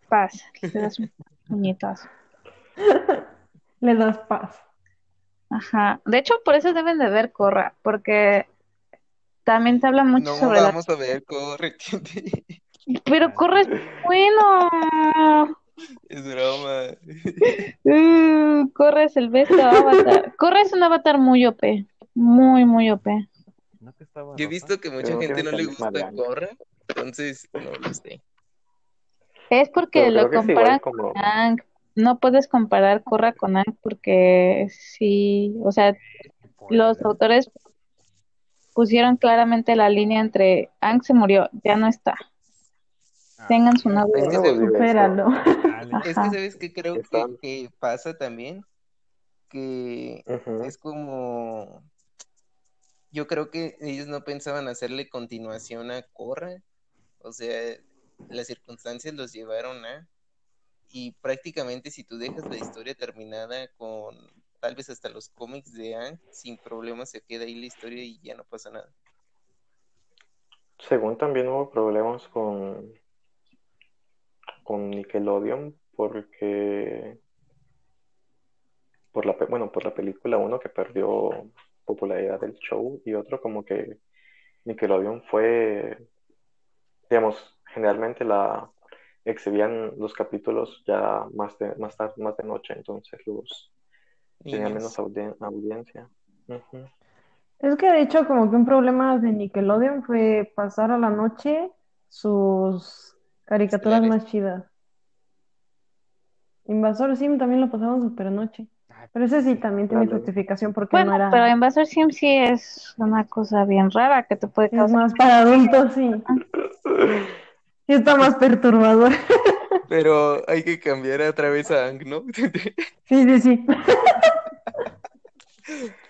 Paz. Le das un puñetazo. Le das paz. Ajá. De hecho, por eso deben de ver Corra, porque también te habla mucho No sobre la... vamos a ver, corre. Pero Corra es bueno. Es broma. Uh, Corra es el besto avatar. Corra es un avatar muy OP. Muy, muy OP. ¿No que estaba Yo he visto que mucha gente no le gusta Ang. Corra, entonces no lo sé. Es porque Pero lo comparan como... con Aang. No puedes comparar Corra con Aang porque sí, o sea, los autores pusieron claramente la línea entre Aang se murió, ya no está. Ah, Tengan su novio. Es que. Supéralo. es que sabes que creo que, pasa también que es como yo creo que ellos no pensaban hacerle continuación a Corra, o sea, las circunstancias los llevaron a y prácticamente si tú dejas la historia terminada con tal vez hasta los cómics de Ang, sin problema se queda ahí la historia y ya no pasa nada. Según también hubo problemas con, con Nickelodeon porque por la, bueno, por la película, uno que perdió popularidad del show y otro como que Nickelodeon fue, digamos, generalmente la exhibían los capítulos ya más de, más tarde, más de noche, entonces los tenía menos audien- audiencia. Es que de hecho como que un problema de Nickelodeon fue pasar a la noche sus caricaturas Estelares. más chidas. Invasor Sim también lo pasaban super noche. Pero ese sí también tiene justificación porque no Bueno, era... pero Invasor Sim sí es una cosa bien rara que te puede Es causar. más para adultos, sí. Sí está más perturbador. Pero hay que cambiar otra vez a Ang, ¿no? Sí, sí, sí.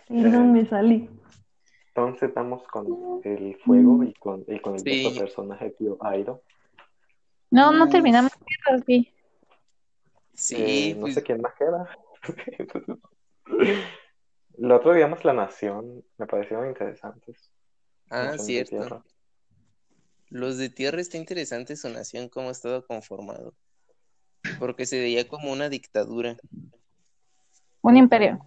Perdón, me salí. Entonces vamos con el fuego y con, y con el Sí. otro personaje, tío Airo. No, no terminamos tierras, sí. Sí, Eh, no pues, sé quién más queda. El otro, digamos, La Nación, me parecieron interesantes. ah, Nación cierto. Los de tierra está interesante su nación, cómo estaba conformado. Porque se veía como una dictadura. Un imperio.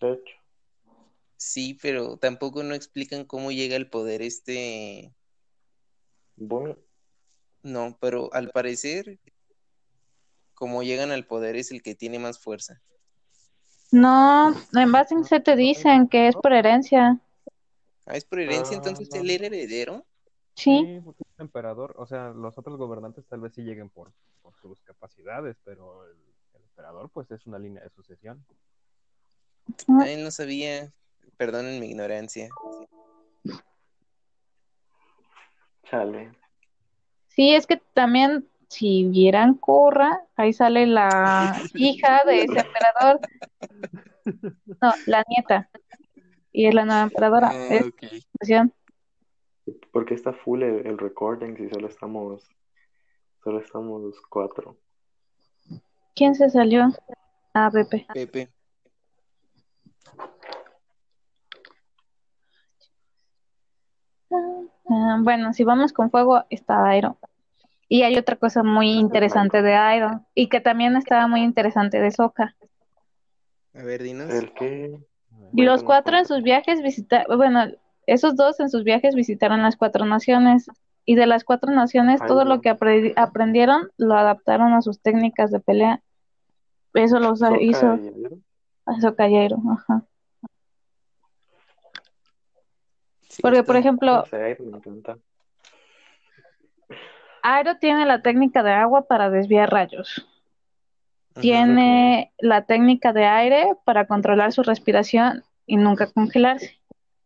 De hecho, Sí, pero tampoco no explican cómo llega el poder este. Bumi, No, pero al parecer, como llegan al poder es el que tiene más fuerza. No, en Basing se te dicen que es por herencia. Ah, es por herencia, Ah, entonces no. él era heredero. Sí. Sí, es emperador, o sea, los otros gobernantes tal vez sí lleguen por, por sus capacidades, pero el, el emperador pues es una línea de sucesión. Ah, él no sabía. Perdonen mi ignorancia. chale. Sí, es que también, si vieran Korra, ahí sale la hija de ese emperador. No, la nieta. Y es la nueva emperadora. Ah, Es. Porque está full el, el recording si solo estamos, solo estamos los cuatro. ¿Quién se salió? Ah, Pepe. Pepe. Ah, bueno, si vamos con fuego, está Airo. Y hay otra cosa muy interesante de Airo. Y que también estaba muy interesante de Sokka. A ver, dinos. El que... Y los cuatro en sus viajes visitaron, bueno, esos dos en sus viajes visitaron las cuatro naciones. Y de las cuatro naciones, Ay, todo no. lo que apre- aprendieron lo adaptaron a sus técnicas de pelea. Eso los Sokka hizo y Airo. a Sokka y Airo, ajá. Porque, por ejemplo, me encanta. Airo tiene la técnica de agua para desviar rayos. Ajá. Tiene la técnica de aire para controlar su respiración y nunca congelarse,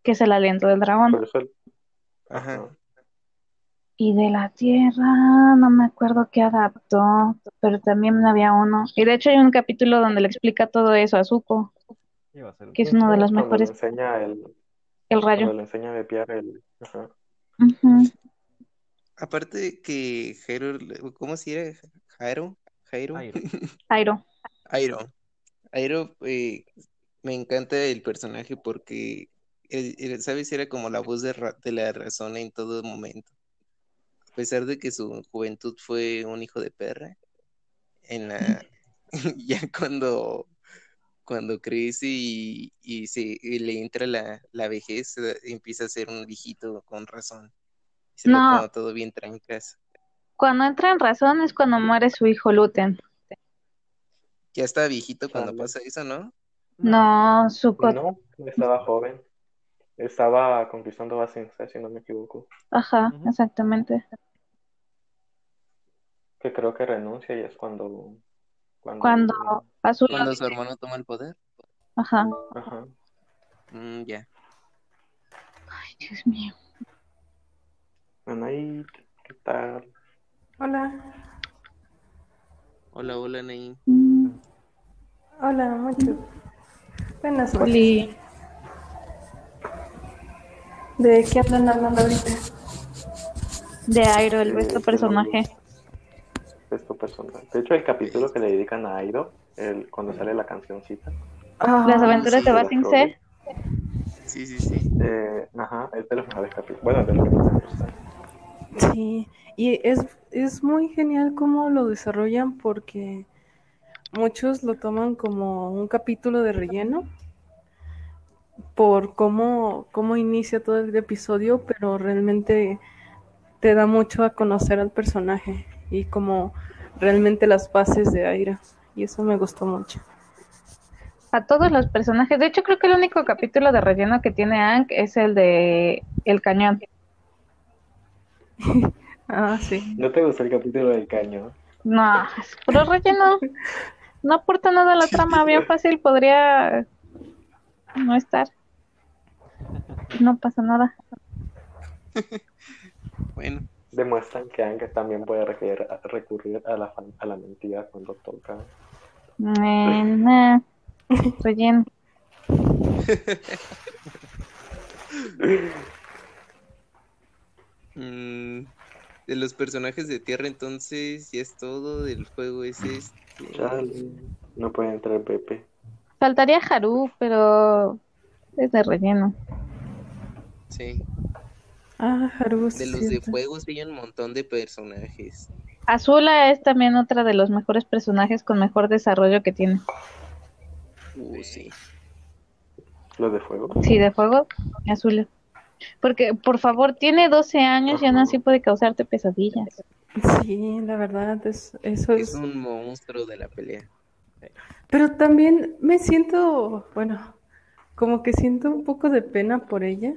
que es el aliento del dragón. Ajá. Y de la tierra, no me acuerdo qué adaptó, pero también había uno. Y de hecho hay un capítulo donde le explica todo eso a Zuko, que es uno de los mejores, le enseña el, rayo. le enseña a desviar el... Ajá. Ujú. Aparte de que Jairo, ¿cómo se llama? Jairo, Jairo, Airo. Airo. Airo. Airo, eh, me encanta el personaje porque, él- él, ¿sabes? Era como la voz de, ra- de la razón en todo momento. A pesar de que su juventud fue un hijo de perra, en la, ya cuando, cuando crece y, y se, y le entra la, la vejez, eh, empieza a ser un viejito con razón. Se lo No. todo bien trancas. Cuando entra en razón es cuando muere su hijo Luten. Ya estaba viejito cuando Chale. pasa eso, ¿no? No, Zuko, No, estaba joven. Estaba conquistando Basing C, si no me equivoco. ajá, exactamente. Que creo que renuncia y es cuando... Cuando... Cuando su hermano toma el poder. ajá. Ajá. Mm, ya. Ay, Dios mío. Anaí, ¿qué tal? Hola. Hola, hola. Mm, Hola, mucho. Buenas noches. Oli. ¿De qué andan hablando ahorita? De Airo, el Eh, nuestro de personaje. tu personaje. De hecho, el capítulo que le dedican a Airo, el, cuando sale la cancioncita. Las aventuras sí, de Basing C. Sí, sí, sí. Eh, ajá, es de los mejores capítulos. Bueno, de los que más me gustan. Sí, y es, es muy genial cómo lo desarrollan porque, muchos lo toman como un capítulo de relleno por cómo, cómo inicia todo el episodio, pero realmente te da mucho a conocer al personaje y como realmente las bases de Aira. Y eso me gustó mucho. A todos los personajes. De hecho, creo que el único capítulo de relleno que tiene Ank es el de El Cañón. Ah, sí. ¿No te gustó el capítulo del caño? No, es puro relleno. No aporta nada a la trama. Bien fácil podría no estar. No pasa nada. Bueno, Demuestran que Anka también puede recurrir, recurrir a, la, a la mentira cuando toca. Nah. Relleno. Mm, de los personajes de tierra entonces ya es todo, del juego es este. Chale, no puede entrar Pepe. Faltaría Haru, pero es de relleno. Sí. Ah, Haru, sí, De los de sí hay un montón de personajes. Azula es también otra de los mejores personajes con mejor desarrollo que tiene. Uh, sí. ¿Los de fuego? Sí, de fuego, Azula. Porque, por favor, tiene 12 años y aún así puede causarte pesadillas. Sí, la verdad, es, eso es... Es un monstruo de la pelea. Pero también me siento, bueno, como que siento un poco de pena por ella.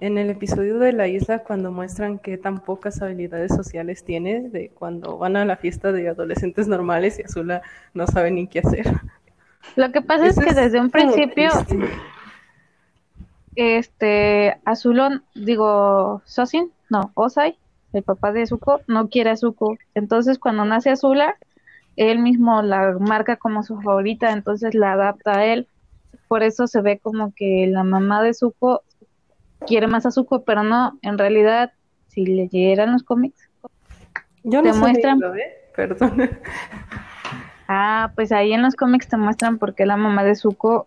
En el episodio de la isla, cuando muestran que tan pocas habilidades sociales tiene, de cuando van a la fiesta de adolescentes normales y Azula no sabe ni qué hacer. Lo que pasa es que desde un principio, triste. Este, Azulón, digo, Sosin, no, Osai, el papá de Zuko, no quiere a Zuko. Entonces, cuando nace Azula, él mismo la marca como su favorita, entonces la adapta a él. Por eso se ve como que la mamá de Zuko quiere más a Zuko, pero no, en realidad, si leyeran los cómics, Yo te no sé muestran- leerlo, ¿eh? Perdón. Ah, pues ahí en los cómics te muestran por qué la mamá de Zuko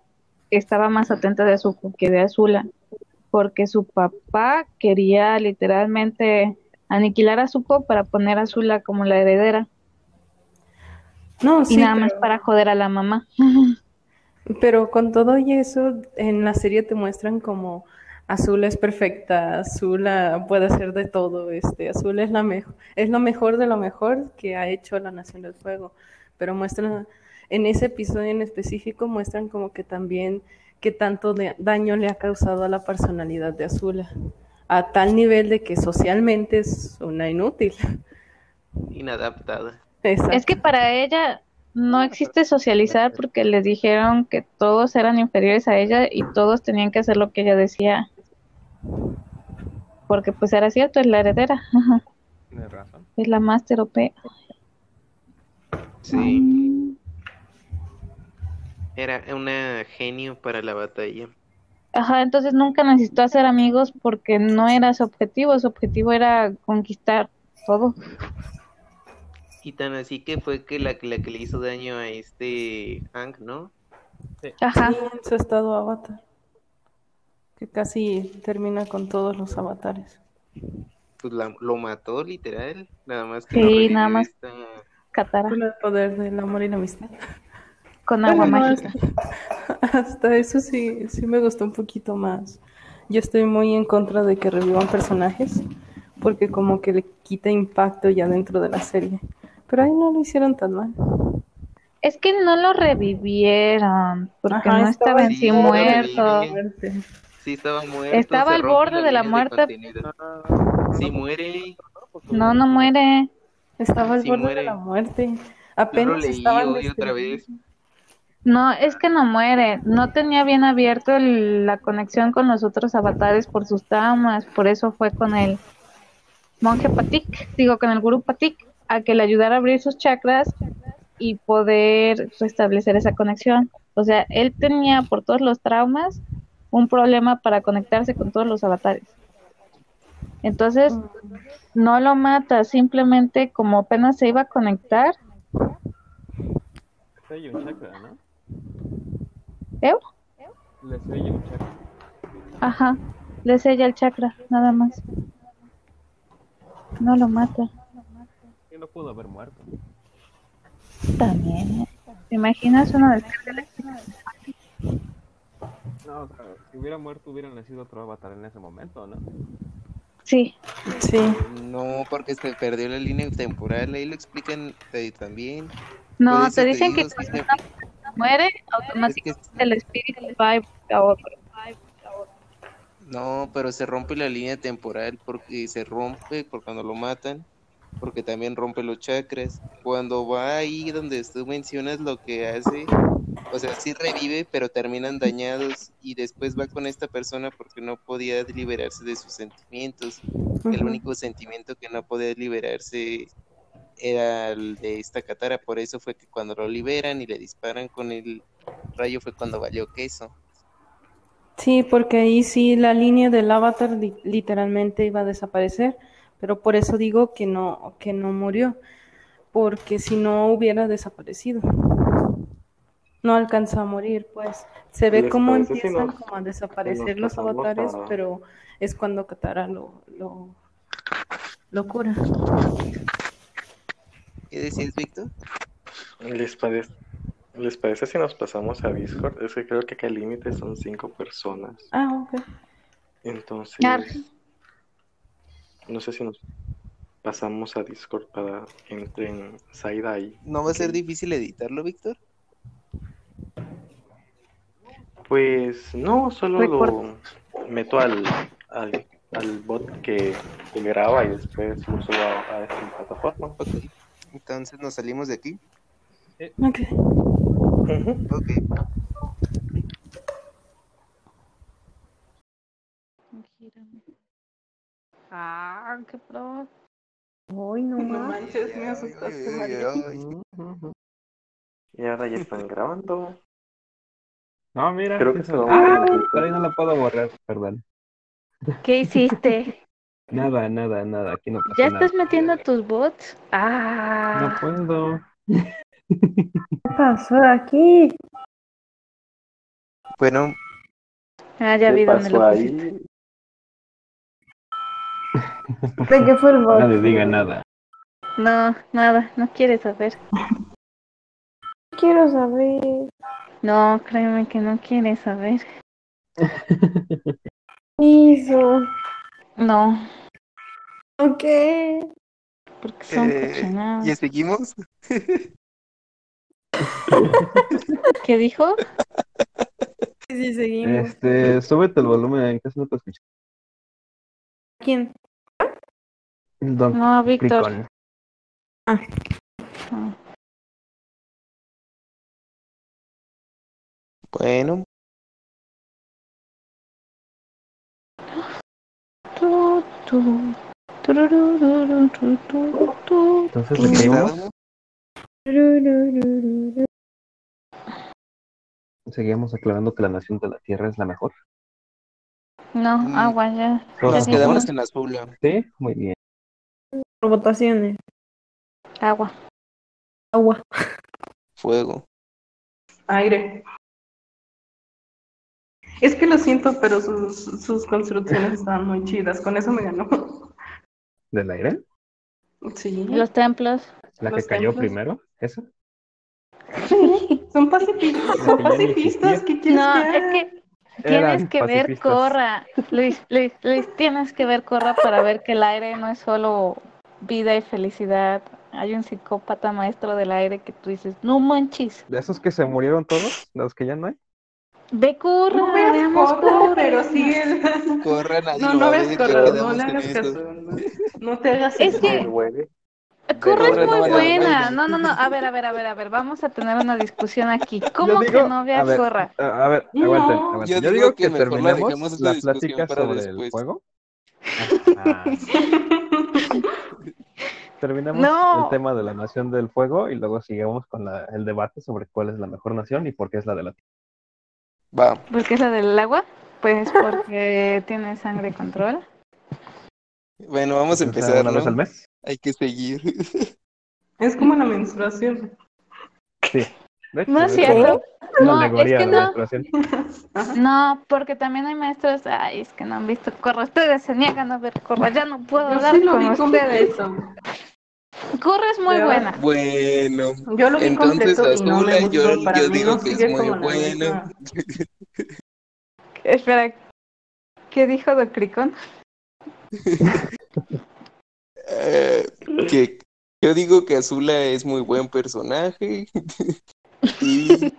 estaba más atenta de Zuko que de Azula. Porque su papá quería literalmente aniquilar a Zuko para poner a Azula como la heredera. No, y sí, nada más pero- para joder a la mamá. Pero con todo y eso, en la serie te muestran como Azul es perfecta, Azula puede hacer de todo, este, Azul es la mejor, es lo mejor de lo mejor que ha hecho la Nación del Fuego. Pero muestran, en ese episodio en específico, muestran como que también qué tanto de- daño le ha causado a la personalidad de Azula, a tal nivel de que socialmente es una inútil. Inadaptada. Exacto. Es que para ella no existe socializar porque le dijeron que todos eran inferiores a ella y todos tenían que hacer lo que ella decía. Porque pues era cierto, es la heredera, Tienes razón. es la Master OP. Sí. Era una genio para la batalla. Ajá, entonces nunca necesitó hacer amigos porque no era su objetivo, su objetivo era conquistar todo. Y tan así que fue que la, la que le hizo daño a este Hank, ¿no? Ajá, Sí, en su estado avatar. Que casi termina con todos los avatares. Pues la- lo mató literal. Nada más que Sí, nada más. esta- Katara, Con el poder del amor y la amistad. Con agua Bueno, mágica. Hasta eso sí, sí me gustó un poquito más. Yo estoy muy en contra de que revivan personajes, porque como que le quita impacto ya dentro de la serie. Pero ahí no lo hicieron tan mal. Es que no lo revivieron, porque Ajá, no estaba en sí, sí muerto. Sí, estaba muerto. Estaba al borde la de la muerte. Si muere, No, no muere. Estaba al Sí, borde muere. de la muerte. yo lo Apenas leí estaban hoy otra vez. No, es que no muere. No tenía bien abierto el- la conexión con los otros avatares por sus traumas. Por eso fue con el monje Patik, digo, con el gurú Patik, a que le ayudara a abrir sus chakras y poder restablecer esa conexión. O sea, él tenía por todos los traumas un problema para conectarse con todos los avatares. Entonces, no lo mata, simplemente como apenas se iba a conectar, sella un chakra, ¿no? ¿Eh? Le sella un chakra. Ajá, le sella el chakra, nada más. No lo mata. Y no pudo haber muerto. También. ¿Te imaginas una descarga No, o sea, si hubiera muerto, hubiera nacido otro avatar en ese momento, ¿no? Sí, Sí. No, porque se perdió la línea temporal, ahí lo explican eh, también. no, Por eso te dicen que muere, automáticamente el espíritu va y busca otro. No, pero se rompe la línea temporal porque se rompe por cuando lo matan, porque también rompe los chakras. Cuando va ahí donde tú mencionas lo que hace, o sea, sí revive, pero terminan dañados y después va con esta persona porque no podía liberarse de sus sentimientos. El único sentimiento que no podía liberarse era el de esta Katara, por eso fue que cuando lo liberan y le disparan con el rayo fue cuando valió queso. Sí, porque ahí sí la línea del avatar li- literalmente iba a desaparecer, pero por eso digo que no, que no murió, porque si no hubiera desaparecido. No alcanza a morir, pues. Se ve ¿Les cómo si empiezan nos- como a desaparecer los avatares, pero es cuando Katara lo, lo, lo cura. ¿Qué decías, Víctor? ¿Les parece, ¿Les parece si nos pasamos a Discord? Es que creo que acá el límite son cinco personas. Ah, ok. Entonces, Ah. no sé si nos pasamos a Discord para que entren Saida ahí. ¿No va a ser difícil editarlo, Víctor? Pues no, solo lo meto al, al, al bot que, que graba y después lo subo a, a esta plataforma. Ok. Entonces nos salimos de aquí. Ok. Ujú. Ok. Ah, qué pro. Ay, no No más. manches, me asustaste, Mario. Y ahora ya están grabando. No, mira. Creo que eso- se va a Ah, no la puedo borrar, perdón. ¿Qué hiciste? Nada, nada, nada. Aquí no pasa ¿Ya nada. estás metiendo tus bots? No Ah, puedo. ¿Qué pasó aquí? Bueno, ah ya ¿Qué vi dónde lo pusiste. ¿De qué fue el bot? Nadie diga nada. No, nada, no quieres saber. Quiero saber. No, créeme que no quieres saber. ¿Qué hizo? No, Ok. porque son eh, cochinadas. ¿ya seguimos? ¿Qué dijo? Sí, sí, seguimos. Este, súbete el volumen, casi no te escucho. ¿Quién? Don No, Víctor. Cricón. Ah. Bueno, Entonces, ¿de ¿de qué qué íbamos? Seguíamos aclarando que la nación de la Tierra es la mejor. No, Mm. agua ya. Nos quedamos en azul. Sí, muy bien. Votaciones. Agua. Agua. Fuego. Aire. Es que lo siento, pero sus, sus construcciones estaban muy chidas. Con eso me ganó. ¿Del aire? Sí. Los templos. ¿La que cayó templos. primero? ¿Esa? Son pacifistas. Son pacifistas. ¿Qué quieres No, que es que Eran tienes que ver. Corra. Luis, Luis, Luis, tienes que ver Corra para ver que el aire no es solo vida y felicidad. Hay un psicópata maestro del aire que tú dices, no manches. ¿De esos que se murieron todos? ¿Los que ya no hay? Ve Corra, No veas veamos Corra, pero sigue. el- Corra, nadie No, no a ves Corra, no le hagas caso. No, no te hagas Es eso. que-. Corra es no muy buena. No, no, no. A ver, a ver, a ver, a ver. Vamos a tener una discusión aquí. ¿Cómo que no a vea ver, Corra? A, a ver, aguanten. yo Yo, digo que que, la terminemos la plática sobre después. el juego. Ah, terminemos No. el tema de la nación del fuego y luego sigamos con la- el debate sobre cuál es la mejor nación y por qué es la de la tierra. Va. ¿Por qué es la del agua? Pues porque tiene sangre control. Bueno, vamos a empezar, una vez ¿no? al mes. Hay que seguir. Es como la menstruación. Sí. Hecho, No es cierto. No, es que no. menstruación. No, porque también hay maestros. Ay, es que no han visto Corra. Ustedes se niegan a ver Corra. Ya no puedo Yo hablar sí lo con vi ustedes. completo. Corre es muy Pero- buena. Bueno, Yo lo vi entonces completo y no me yo, gustó. Para yo mí digo no que es sigue muy como la bueno. Espera, ¿qué dijo Don Cricón? Eh, que yo digo que Azula es muy buen personaje. y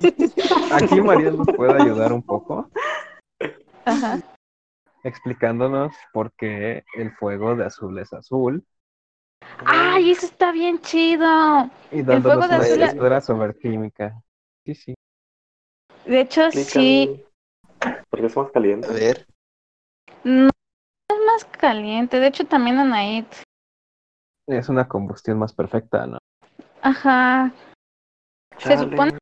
Aquí María nos puede ayudar un poco Ajá. explicándonos por qué el fuego de azul es azul ¡Ay, eso está bien chido! y fuego dándonos de azul- estructura sobre química. Sí, sí. De hecho, sí, Porque es más caliente. a ver, no es más caliente. De hecho, también Anaid. Es una combustión más perfecta, ¿no? Ajá. Se supone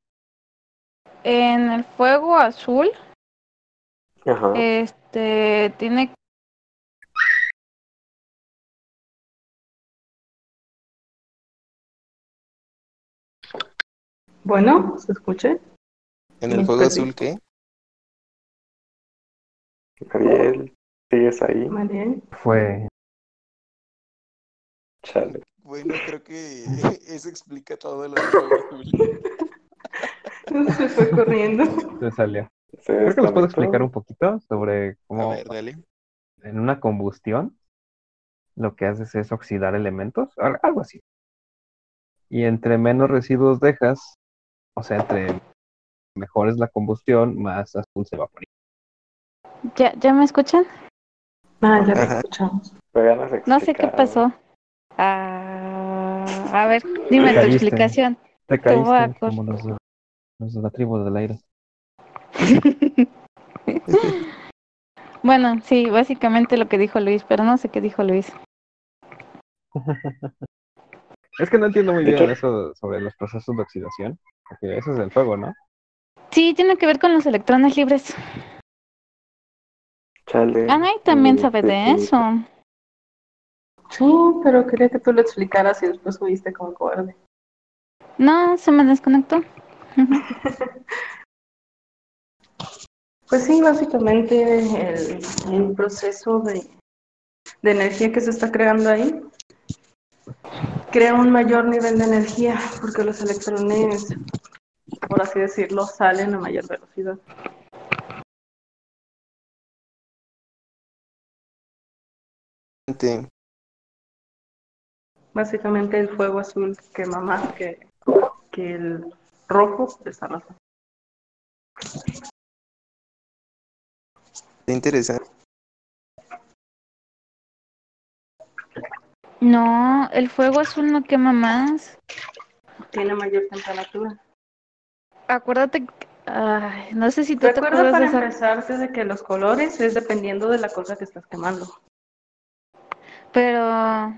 en el fuego azul, Ajá. este, tiene Bueno, ¿se escucha? en el perdí. azul, ¿qué? Gabriel, ¿sigues ahí? Mariel. Fue Chale. Bueno, creo que eso explica todo lo del azul. Se fue corriendo. se salió. Se Creo que nos puedo explicar un poquito sobre A cómo ver, dale. en una combustión lo que haces es oxidar elementos, al- algo así. Y entre menos residuos dejas, o sea, entre mejor es la combustión, más azul se va a poner. ¿Ya, ¿Ya me escuchan? Ah, ya Ajá. escuchamos. Pero ya nos No sé qué pasó. Ah, a ver, dime tu explicación. Te Te voy a caíste como los de, los de la tribu del aire. Bueno, sí, básicamente lo que dijo Luis, pero no sé qué dijo Luis. Es que no entiendo muy ¿De bien eso sobre los procesos de oxidación, porque eso es del fuego, ¿no? Sí, tiene que ver con los electrones libres. Chale. Anay también Mm, sabe de eso. Sí, pero quería que tú lo explicaras y después subiste como cobarde. No, se me desconectó. Pues sí, básicamente el, el proceso de, de energía que se está creando ahí crea un mayor nivel de energía porque los electrones, por así decirlo, salen a mayor velocidad. Sí. Básicamente el fuego azul quema más que, que el rojo de esta razón. Interesante. No, el fuego azul no quema más. Tiene mayor temperatura. Acuérdate, ay, no sé si tú te acuerdas para de esa. empezar de que los colores es dependiendo de la cosa que estás quemando. Pero. Ah,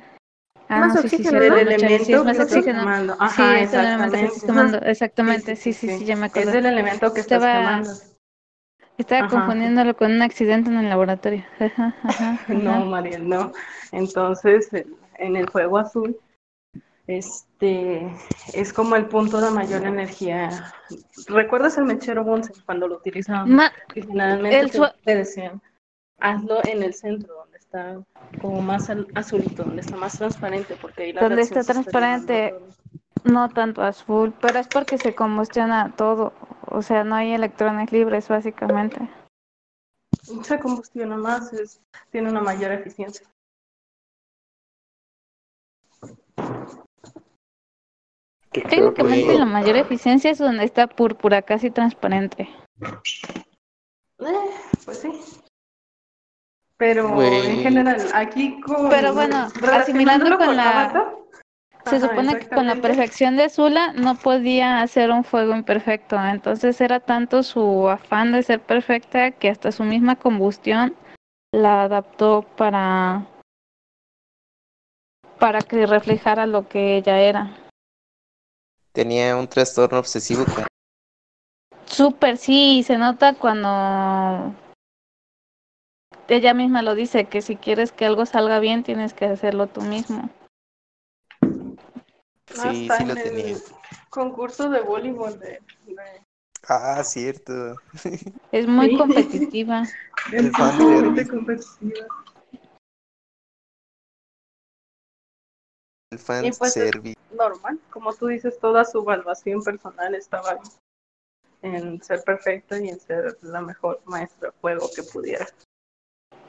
Más no, sí, sí, oxígeno, ¿no? Del Chale, elemento sí, es más que oxígeno. quemando. Sí, es el elemento que estás exactamente. quemando. Exactamente, sí, sí, sí, ya me Es acuerdo. del elemento que estás Estaba- quemando. Estaba Ajá. confundiéndolo con un accidente en el laboratorio. Ajá, ajá, ajá. No, Mariel, no. Entonces, en- el fuego azul, este, es como el punto de mayor energía. ¿Recuerdas el mechero Bunsen cuando lo utilizaban? Ma- generalmente te, decían, hazlo en el centro, donde está como más azulito, donde está más transparente, porque ahí la Donde está transparente. No tanto azul, pero es porque se combustiona todo. O sea, no hay electrones libres, básicamente. Se combustiona más, es- tiene una mayor eficiencia. Técnicamente, la mayor eficiencia es donde está púrpura, casi transparente. Eh, pues sí. Pero en general, aquí con... Pero bueno, asimilando con la- Avatar, Se ajá, supone que con la perfección de Zula no podía hacer un fuego imperfecto. Entonces era tanto su afán de ser perfecta que hasta su misma combustión la adaptó para para que reflejara lo que ella era. Tenía un trastorno obsesivo Súper, sí, se nota cuando ella misma lo dice, que si quieres que algo salga bien tienes que hacerlo tú mismo. Sí, sí lo tenía. concurso de voleibol de, de- Ah, cierto. Es muy Sí. competitiva. Sumamente service. competitiva. El fan pues service. normal, como tú dices, toda su evaluación personal estaba en ser perfecta y en ser la mejor maestra de juego que pudiera.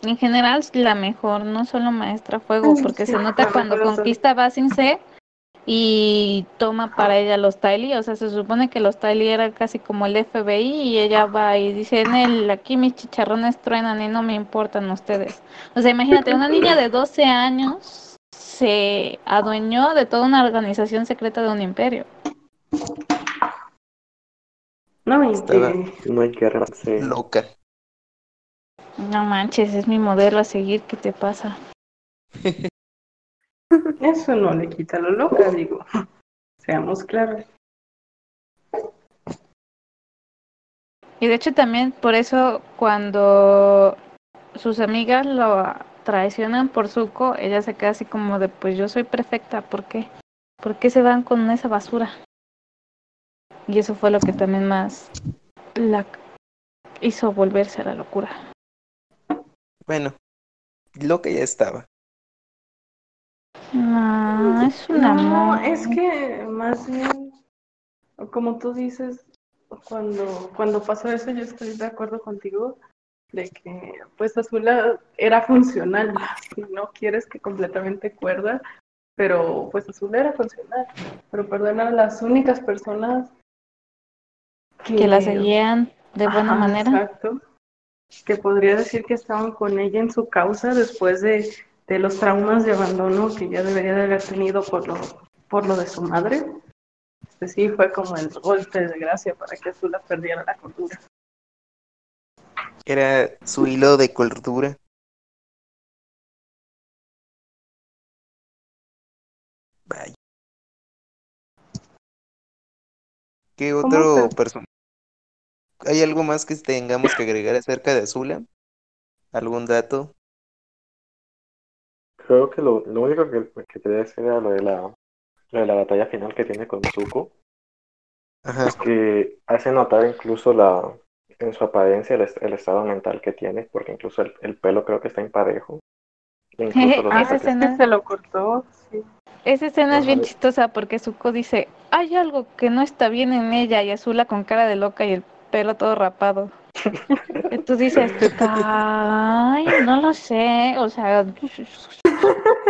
En general, la mejor, no solo maestra fuego, porque sí, se nota cuando conquista Basingse y toma para ella los Tylee. O sea, se supone que los Tylee eran casi como el FBI y ella va y dice, en él, aquí mis chicharrones truenan y no me importan ustedes. O sea, imagínate, una niña de 12 años se adueñó de toda una organización secreta de un imperio. No, y Estaba-. Sí. Loca. No manches, es mi modelo a seguir, ¿qué te pasa? eso no le quita lo loca, digo. Seamos claros. Y de hecho también por eso cuando sus amigas lo traicionan por Zuko, ella se queda así como de, pues yo soy perfecta, ¿por qué? ¿Por qué se van con esa basura? Y eso fue lo que también más la hizo volverse a la locura. Bueno, loca ya estaba. No, es un No, amor. es que más bien, como tú dices, cuando, cuando pasó eso, yo estoy de acuerdo contigo de que pues Azula era funcional, si no quieres que completamente cuerda, pero pues Azula era funcional, pero perdón, eran las únicas personas que, Que la seguían de buena Ajá, manera. Exacto. Que podría decir que estaban con ella en su causa después de, de los traumas de abandono que ya debería de haber tenido por lo, por lo de su madre. Este sí fue como el golpe de gracia para que Azula perdiera la cordura. Era su hilo de cordura. Vaya. ¿Qué ¿Cómo otro se- persona? ¿Hay algo más que tengamos que agregar acerca de Azula? ¿Algún dato? Creo que lo, lo único que, que quería decir era lo de la, lo de la batalla final que tiene con Zuko. Ajá. que hace notar incluso la en su apariencia el, est- el estado mental que tiene, porque incluso el, el pelo creo que está imparejo. E incluso los Ah, Ah, ataques- es que se lo cortó. Sí. Esa escena es bien chistosa porque Zuko dice, hay algo que no está bien en ella y Azula con cara de loca y el pelo todo rapado. Y tú dices, ay, no lo sé, o sea, a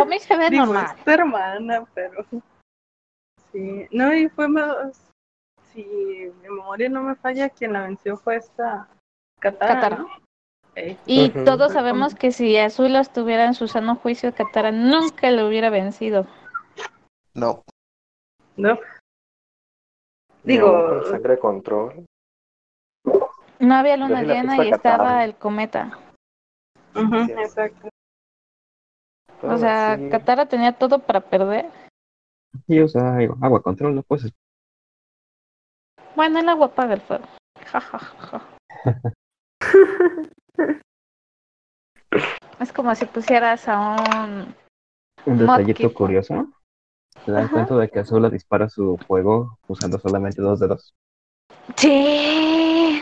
mí se ve Digo, normal. es tu hermana, pero sí. No, y fue más. Si mi memoria no me falla, quien la venció fue esta Katara. Katara. ¿no? Ey, Y todos sabemos que si Azula estuviera en su sano juicio, Katara nunca le hubiera vencido. No. ¿no? Digo, sangre de control. No había luna llena y estaba el cometa. es. exacto. O sea, así- Katara tenía todo para perder. Y usa digo, agua control, no pues Bueno, el agua apaga el fuego. Ja, ja, ja, ja. Es como si pusieras a un... un detallito curioso. ¿Se dan Ajá. cuenta de que Azula dispara su fuego usando solamente dos dedos? Sí.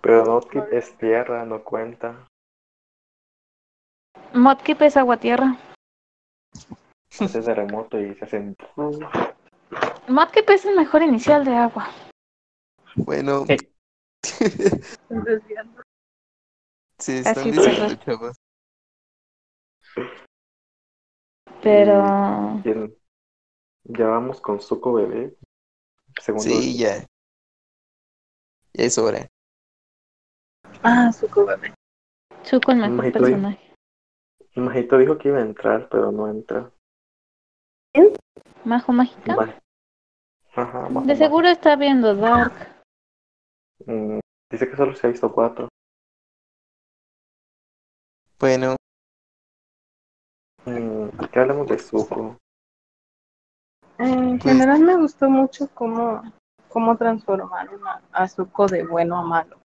Pero no es tierra, no cuenta. Modkip es agua tierra. Hace terremoto y se hacen. Es el mejor inicial de agua. Bueno, desviando. se están diciendo, chavos. Pero... Bien. Ya vamos con Zuko bebé. Segundo Sí, ya. Ya es hora. Ah, su bebé. Zuko el mejor Majito, personaje. Majito dijo que iba a entrar, pero no entra. Majo mágica. Maj- Ajá, Majo, De Majo. seguro está viendo Dark. Mm, dice que solo se ha visto cuatro. Bueno, Mm, ¿Qué hablamos de Zuko? En Pues- general me gustó mucho cómo, cómo transformaron a, a Zuko de bueno a malo.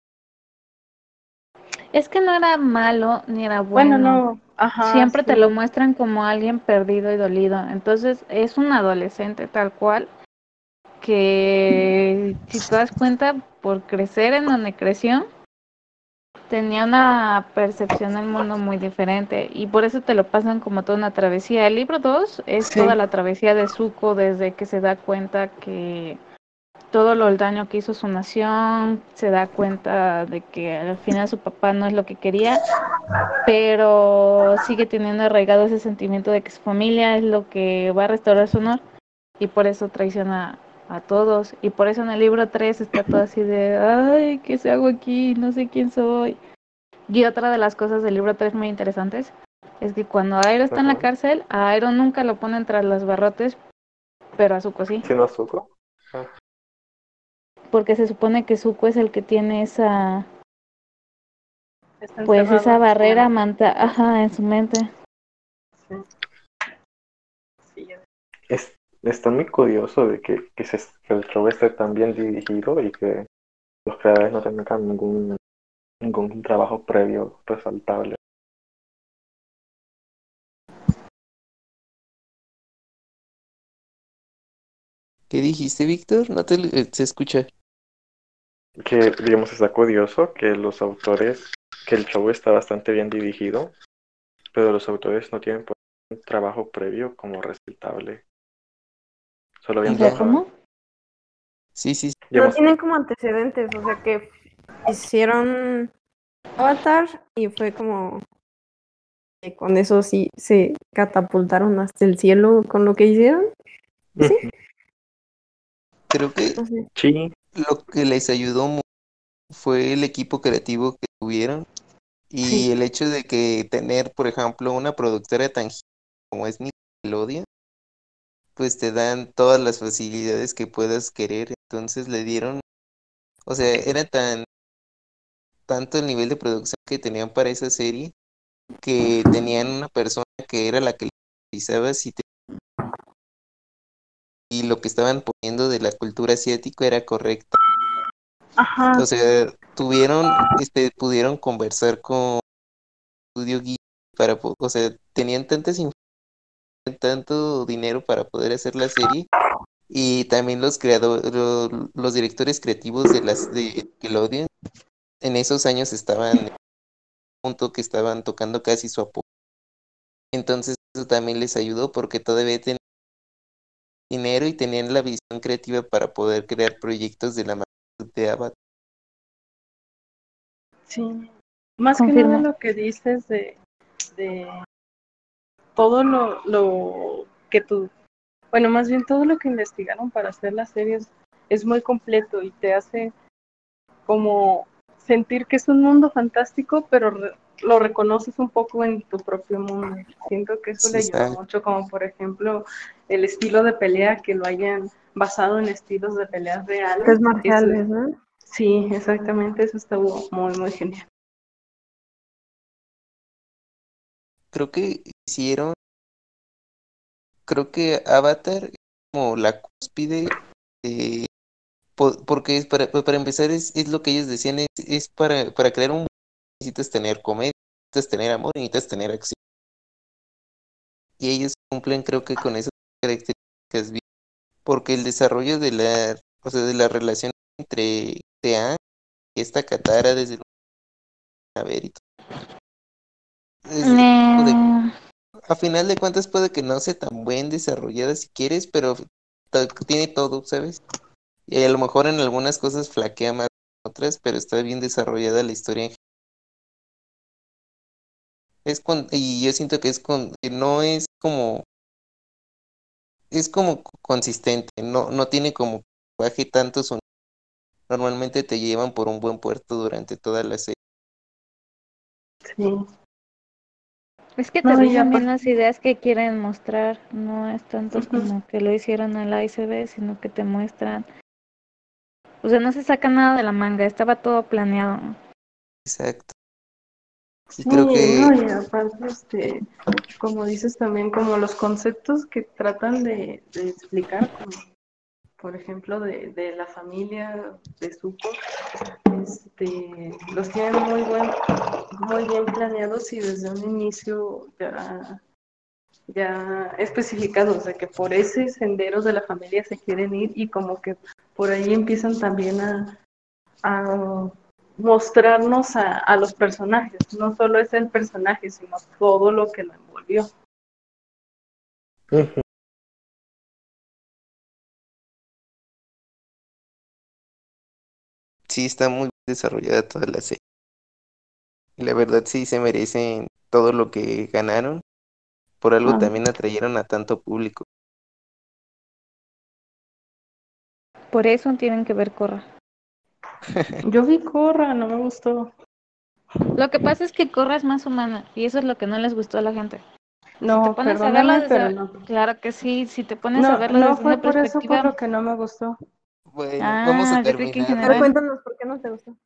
Es que no era malo ni era bueno. Bueno, no, ajá. Siempre te lo muestran como alguien perdido y dolido. Entonces es un adolescente tal cual que si te das cuenta por crecer en donde creció, tenía una percepción del mundo muy diferente y por eso te lo pasan como toda una travesía. El libro 2 es Sí. toda la travesía de Zuko desde que se da cuenta que todo lo el daño que hizo su nación, se da cuenta de que al final su papá no es lo que quería, pero sigue teniendo arraigado ese sentimiento de que su familia es lo que va a restaurar su honor y por eso traiciona a todos y por eso en el libro 3 está todo así de, ay, ¿qué se hago aquí? No sé quién soy. Y otra de las cosas del libro 3 muy interesantes es que cuando Aero está en la cárcel, a Aero nunca lo ponen tras los barrotes, pero a Zuko sí, ¿Sí no Zuko? Porque se supone que Zuko es el que tiene esa pues esa barrera manta, ajá, en su mente. Sí. Es, está muy curioso de que, que, se- que el show esté tan bien dirigido y que los creadores no tengan ningún, ningún trabajo previo resaltable. ¿Qué dijiste, Víctor? No te eh, se escucha. Que, digamos, está curioso que los autores, que el show está bastante bien dirigido, pero los autores no tienen pues, un trabajo previo como resaltable. Solo habían ¿cómo? Sí, sí, sí. No tienen como antecedentes, o sea que hicieron Avatar y fue como que con eso sí se catapultaron hasta el cielo con lo que hicieron. sí. Creo que sí, lo que les ayudó mu- fue el equipo creativo que tuvieron y Sí. el hecho de que tener, por ejemplo, una productora tan como es Nickelodeon, pues te dan todas las facilidades que puedas querer. Entonces le dieron, o sea, era tan tanto el nivel de producción que tenían para esa serie que tenían una persona que era la que realizaba si te- y lo que estaban poniendo de la cultura asiática era correcto. Ajá. O sea, tuvieron, este, pudieron conversar con Studio Ghibli para, o sea, tenían tantas tanto dinero para poder hacer la serie y también los creadores, los directores creativos de las de Nickelodeon en esos años estaban punto que estaban tocando casi su apoyo. Entonces eso también les ayudó porque todavía tenían dinero y tenían la visión creativa para poder crear proyectos de la magnitud de Avatar. Sí. Más que nada lo que dices de, de todo lo, lo que tú, bueno, más bien todo lo que investigaron para hacer las series es muy completo y te hace como sentir que es un mundo fantástico, pero re- lo reconoces un poco en tu propio mundo. Siento que eso Sí, le ayuda mucho, como por ejemplo el estilo de pelea, que lo hayan basado en estilos de peleas reales. Eso- marciales, ¿no? sí, exactamente, eso estuvo muy, muy genial. creo que hicieron, creo que Avatar es como la cúspide de, po- porque es para, para empezar es, es lo que ellos decían, es, es para, para crear un necesitas tener comedia, necesitas tener amor y necesitas tener acción. Y ellos cumplen creo que con esas características bien, porque el desarrollo de la, o sea, de la relación entre Tean y esta Katara desde el a ver y es como de- a final de cuentas puede que no sea tan buen desarrollada si quieres, pero ta- tiene todo, ¿sabes? Y a lo mejor en algunas cosas flaquea más que en otras, pero está bien desarrollada la historia. Es con, y yo siento que es con, que no es como, es como co- consistente, no, no tiene como baje tanto sonido. Normalmente te llevan por un buen puerto durante toda la serie. Sí. es que No, aparte- las ideas que quieren mostrar, no es tanto como que lo hicieron en la ICB, sino que te muestran. O sea, no se saca nada de la manga, estaba todo planeado. Exacto. Sí, creo que no, y aparte, este, como dices también, como los conceptos que tratan de, de explicar, como por ejemplo de, de la familia de Zuko, este, los tienen muy buen, muy bien planeados y desde un inicio ya, ya especificados de que por ese sendero de la familia se quieren ir y como que por ahí empiezan también a, a mostrarnos a, a los personajes. No solo es el personaje, sino todo lo que lo envolvió. Sí, está muy desarrollada toda la serie. Y la verdad sí se merecen todo lo que ganaron. Por algo Ah. también atrayeron a tanto público. Por eso tienen que ver Corra. Yo vi Corra, no me gustó. Lo que pasa es que Corra es más humana y eso es lo que no les gustó a la gente. No, te pones a verlo desde- pero no. Claro que sí, si te pones No, a verlo no desde fue una por eso perspectiva. por lo que no me gustó. Bueno, Ah, vamos a en terminar. Pero general. cuéntanos por qué no te gustó.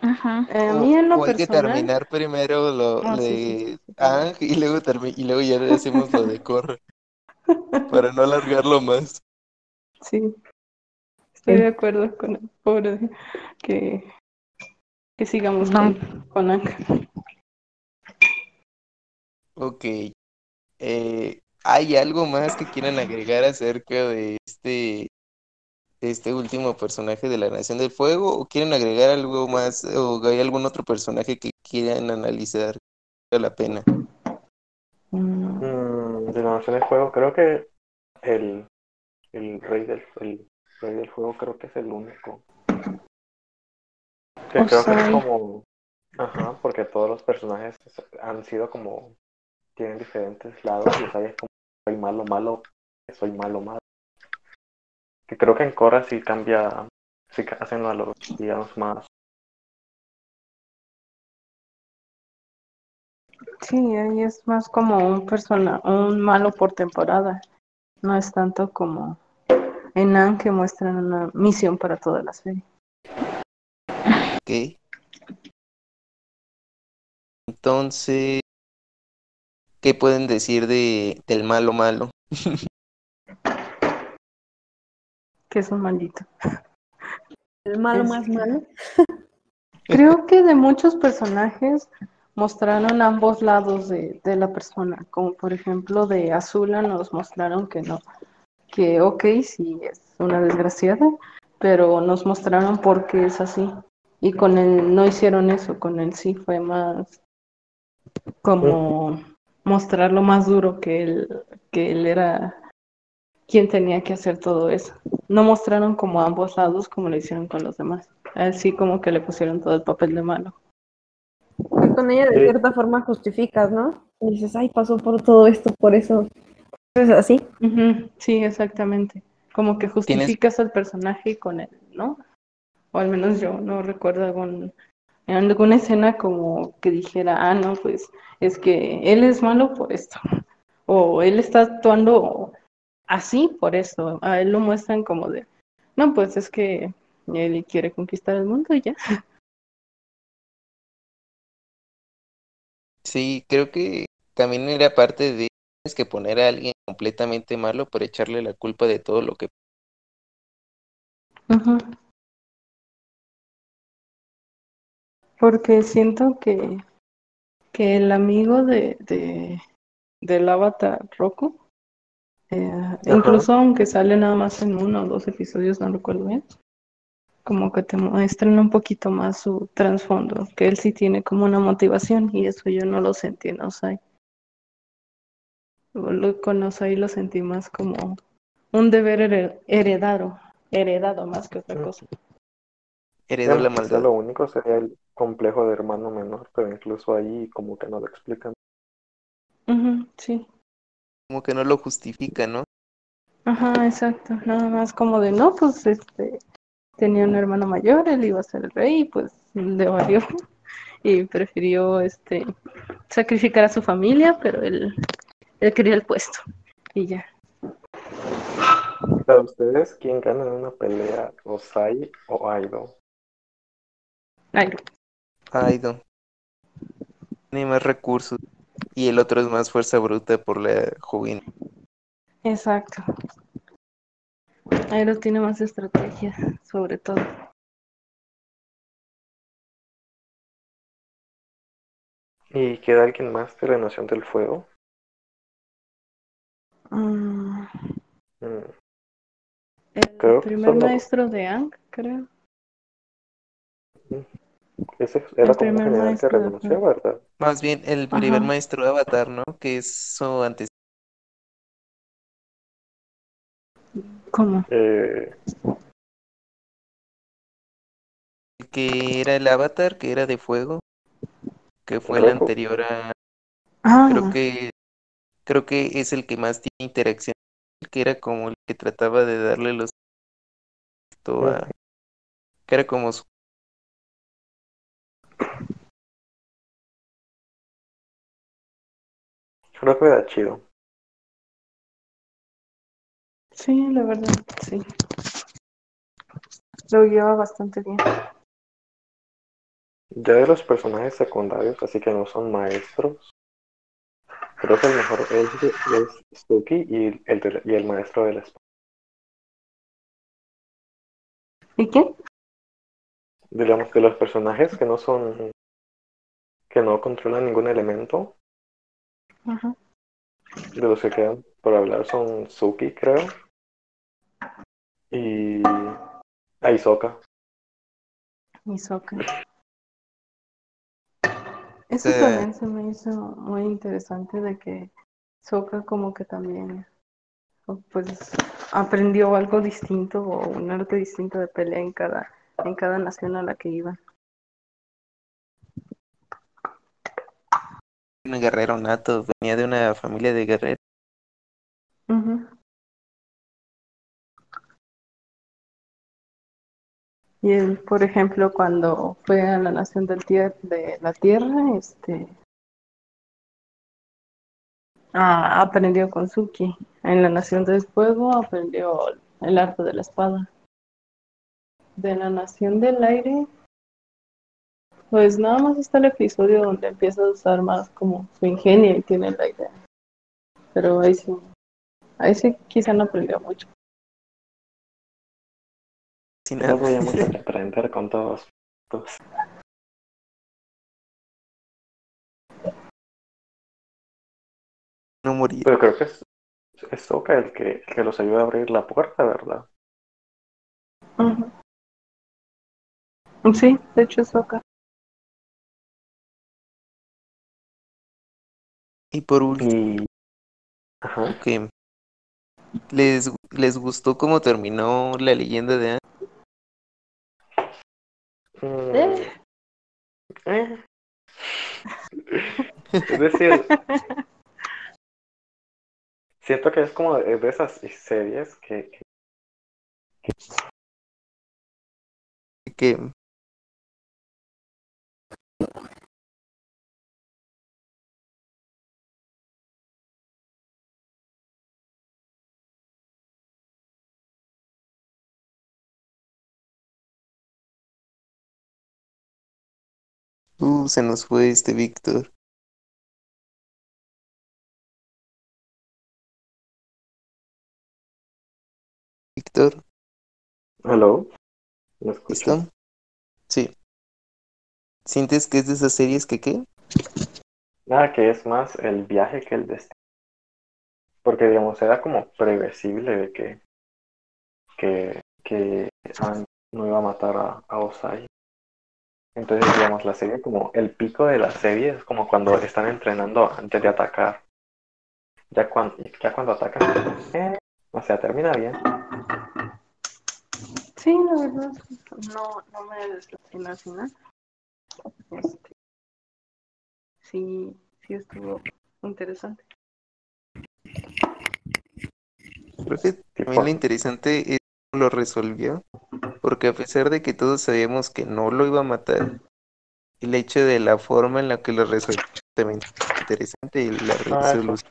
Ajá. Eh, a O, mí en lo o hay que terminar primero lo Ah, sí, de sí, sí, sí, Ang y luego termi- y luego ya hacemos lo de Corra para no alargarlo más. sí, estoy de acuerdo con el pobre que, que sigamos No. con, con Anka. Ok. Eh, ¿hay algo más que quieran agregar acerca de este, de este último personaje de la Nación del Fuego? ¿O quieren agregar algo más? ¿O hay algún otro personaje que quieran analizar valga la pena? Mm, Mm, de la Nación del Fuego, creo que el, el rey del el rey del fuego creo que es el único. Que creo que es como ajá, porque todos los personajes han sido como tienen diferentes lados y Osai es como soy malo malo, soy malo malo. Que creo que en Korra sí cambia, sí hacen a los villanos más Sí, ahí es más como un persona, un malo por temporada. No es tanto como en Anne que muestran una misión para toda la serie. Ok. Entonces, ¿qué pueden decir de, del malo malo? Que es un maldito. El malo Es- más malo. Creo que de muchos personajes mostraron ambos lados de, de la persona, como por ejemplo de Azula nos mostraron que no, que ok, sí es una desgraciada, pero nos mostraron por qué es así. Y con él no hicieron eso, con él sí fue más como mostrarlo más duro que él, que él era quien tenía que hacer todo eso. No mostraron como ambos lados como lo hicieron con los demás. Así como que le pusieron todo el papel de malo. Con ella de Sí. cierta forma justificas, ¿no? Y dices, ay, pasó por todo esto, por eso. Es así. Ujú, Sí, exactamente. Como que justificas al personaje con él, ¿no? O al menos yo no recuerdo algún, en alguna escena como que dijera, ah, no, pues es que él es malo por esto. O él está actuando así por esto. A él lo muestran como de, no, pues es que él quiere conquistar el mundo y ya. Sí, creo que también era parte de que poner a alguien completamente malo por echarle la culpa de todo lo que Ujú. Porque siento que, que el amigo de, de, del avatar Roku, eh, incluso aunque sale nada más en uno o dos episodios, no recuerdo bien, como que te muestran un poquito más su trasfondo, que él sí tiene como una motivación y eso yo no lo sentí en Osai. Lo- Con Osai lo sentí más como un deber hered- heredado, heredado más que otra cosa. heredó la Bueno, quizá maldad. lo único sería el complejo de hermano menor, pero incluso ahí como que no lo explican. Ujú, sí. Como que no lo justifica, ¿no? Ajá, exacto. Nada más como de no, pues este tenía un hermano mayor, él iba a ser el rey, y pues le valió y prefirió este sacrificar a su familia, pero él, él quería el puesto y ya. Para ustedes, ¿quién gana en una pelea? ¿Osai o Aido? Ay, Aido. Tiene más recursos. Y el otro es más fuerza bruta por la juvenil. exacto. Aero tiene más estrategia, sobre todo. ¿Y queda alguien más de la Nación del Fuego? Mm, Mm, el Creo primer maestro de Ang, creo. Ese era El como un primer general que maestro de renunció, fuego. ¿verdad? Más bien el primer Ajá. maestro de Avatar, ¿no? Que es su antes. ¿Cómo? Eh, que era el Avatar, que era de fuego, que fue el anterior a, Ah, creo que, creo que es el que más tiene interacción, que era como el que trataba de darle los esto a- que era como su creo que era chido. sí, la verdad, sí. Lo lleva bastante bien. Ya de los personajes secundarios, así que no son maestros, creo que el mejor es, es Suki y el, de- y el maestro de la espada. ¿Y qué? Digamos que los personajes que no son, que no controlan ningún elemento, Ajá. de los que quedan por hablar son Suki, creo, y Aizoka. Hisoka. Eso también se me hizo muy interesante de que Soka como que también pues aprendió algo distinto o un arte distinto de pelea en cada en cada nación a la que iba. un guerrero nato, venía de una familia de guerreros. Y él, por ejemplo, cuando fue a la nación del tier- de la tierra, este ah, aprendió con Suki. En la nación del fuego aprendió el arte de la espada. De la nación del aire, pues nada más está el episodio donde empieza a usar más como su ingenio y tiene la idea. Pero ahí sí, ahí sí quizá no aprendió mucho. Sin No mucho que aprender con todos. todos. no moría. Pero creo que es, es Sokka el que, el que los ayuda a abrir la puerta, ¿verdad? Ujú. Sí, de hecho es Sokka. Y por último, Y... Ajá. que les, les gustó cómo terminó la leyenda de Aang. Eh. Es decir, siento que es como de esas series que que uh, se nos fue este Víctor. Víctor, Hello, ¿me. Sí. ¿Sientes que es de esas series que qué? Nada, que es más el viaje que el destino. Porque, digamos, era como previsible de que, que, que no iba a matar a, a Osai. Entonces, digamos, la serie, como el pico de la serie es como cuando están entrenando antes de atacar. Ya cuando, ya cuando atacan, eh, o sea, termina bien. Sí, la verdad, no, no me decepcionó al final. Este, sí, sí estuvo interesante. Creo que también lo interesante es lo resolvió, porque a pesar de que todos sabíamos que no lo iba a matar, el hecho de la forma en la que lo resolvió también es interesante y la Ah, eso. resolución.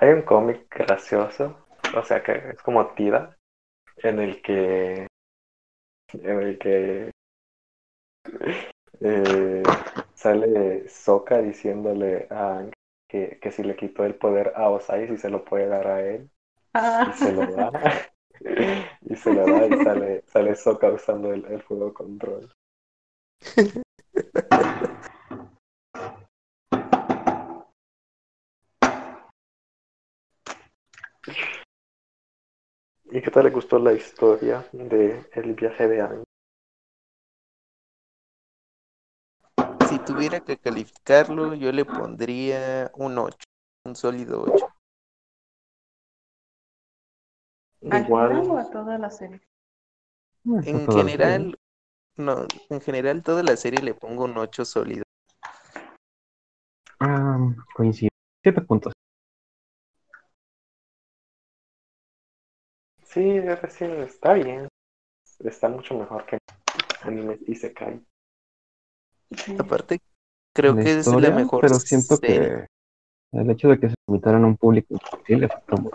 Hay un cómic gracioso, o sea que es como tira, en el que en el que eh, sale Sokka diciéndole a Aang que, que si le quitó el poder a Osai si se lo puede dar a él Ah, y se lo da y se lo da y sale sale Sokka usando el, el fuego control ¿Y qué tal le gustó la historia de el viaje de Aang? tuviera que calificarlo, yo le pondría un 8, un sólido 8. ¿Al Igual, final o a toda la serie? Eso En general, no, en general toda la serie le pongo un 8 sólido. Ah, coincido. Siete puntos. sí, sí, está bien. Está mucho mejor que anime y se cae. Sí. Aparte, creo La que es la historia, mejor pero siento serie. que el hecho de que se limitaran a un público infantil le afectó mucho.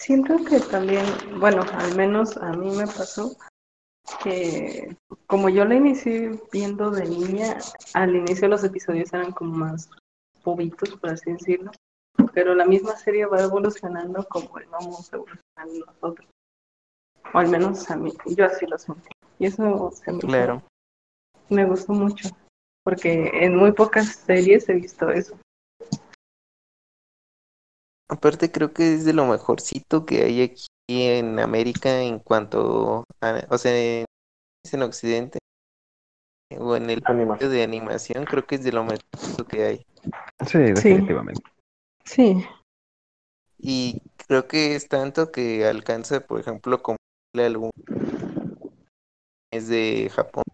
Siento que también, bueno, al menos a mí me pasó que como yo la inicié viendo de niña, al inicio los episodios eran como más bobitos, por así decirlo, pero la misma serie va evolucionando como vamos evolucionando nosotros. O al menos a mí, yo así lo sentí. Y eso se me, Claro. me gustó mucho, porque en muy pocas series he visto eso. Aparte, creo que es de lo mejorcito que hay aquí en América en cuanto a, o sea, en, es en Occidente o en el Animación. de animación, creo que es de lo mejorcito que hay. Sí, definitivamente. Sí, Y creo que es tanto que alcanza, por ejemplo, como álbum es de Japón.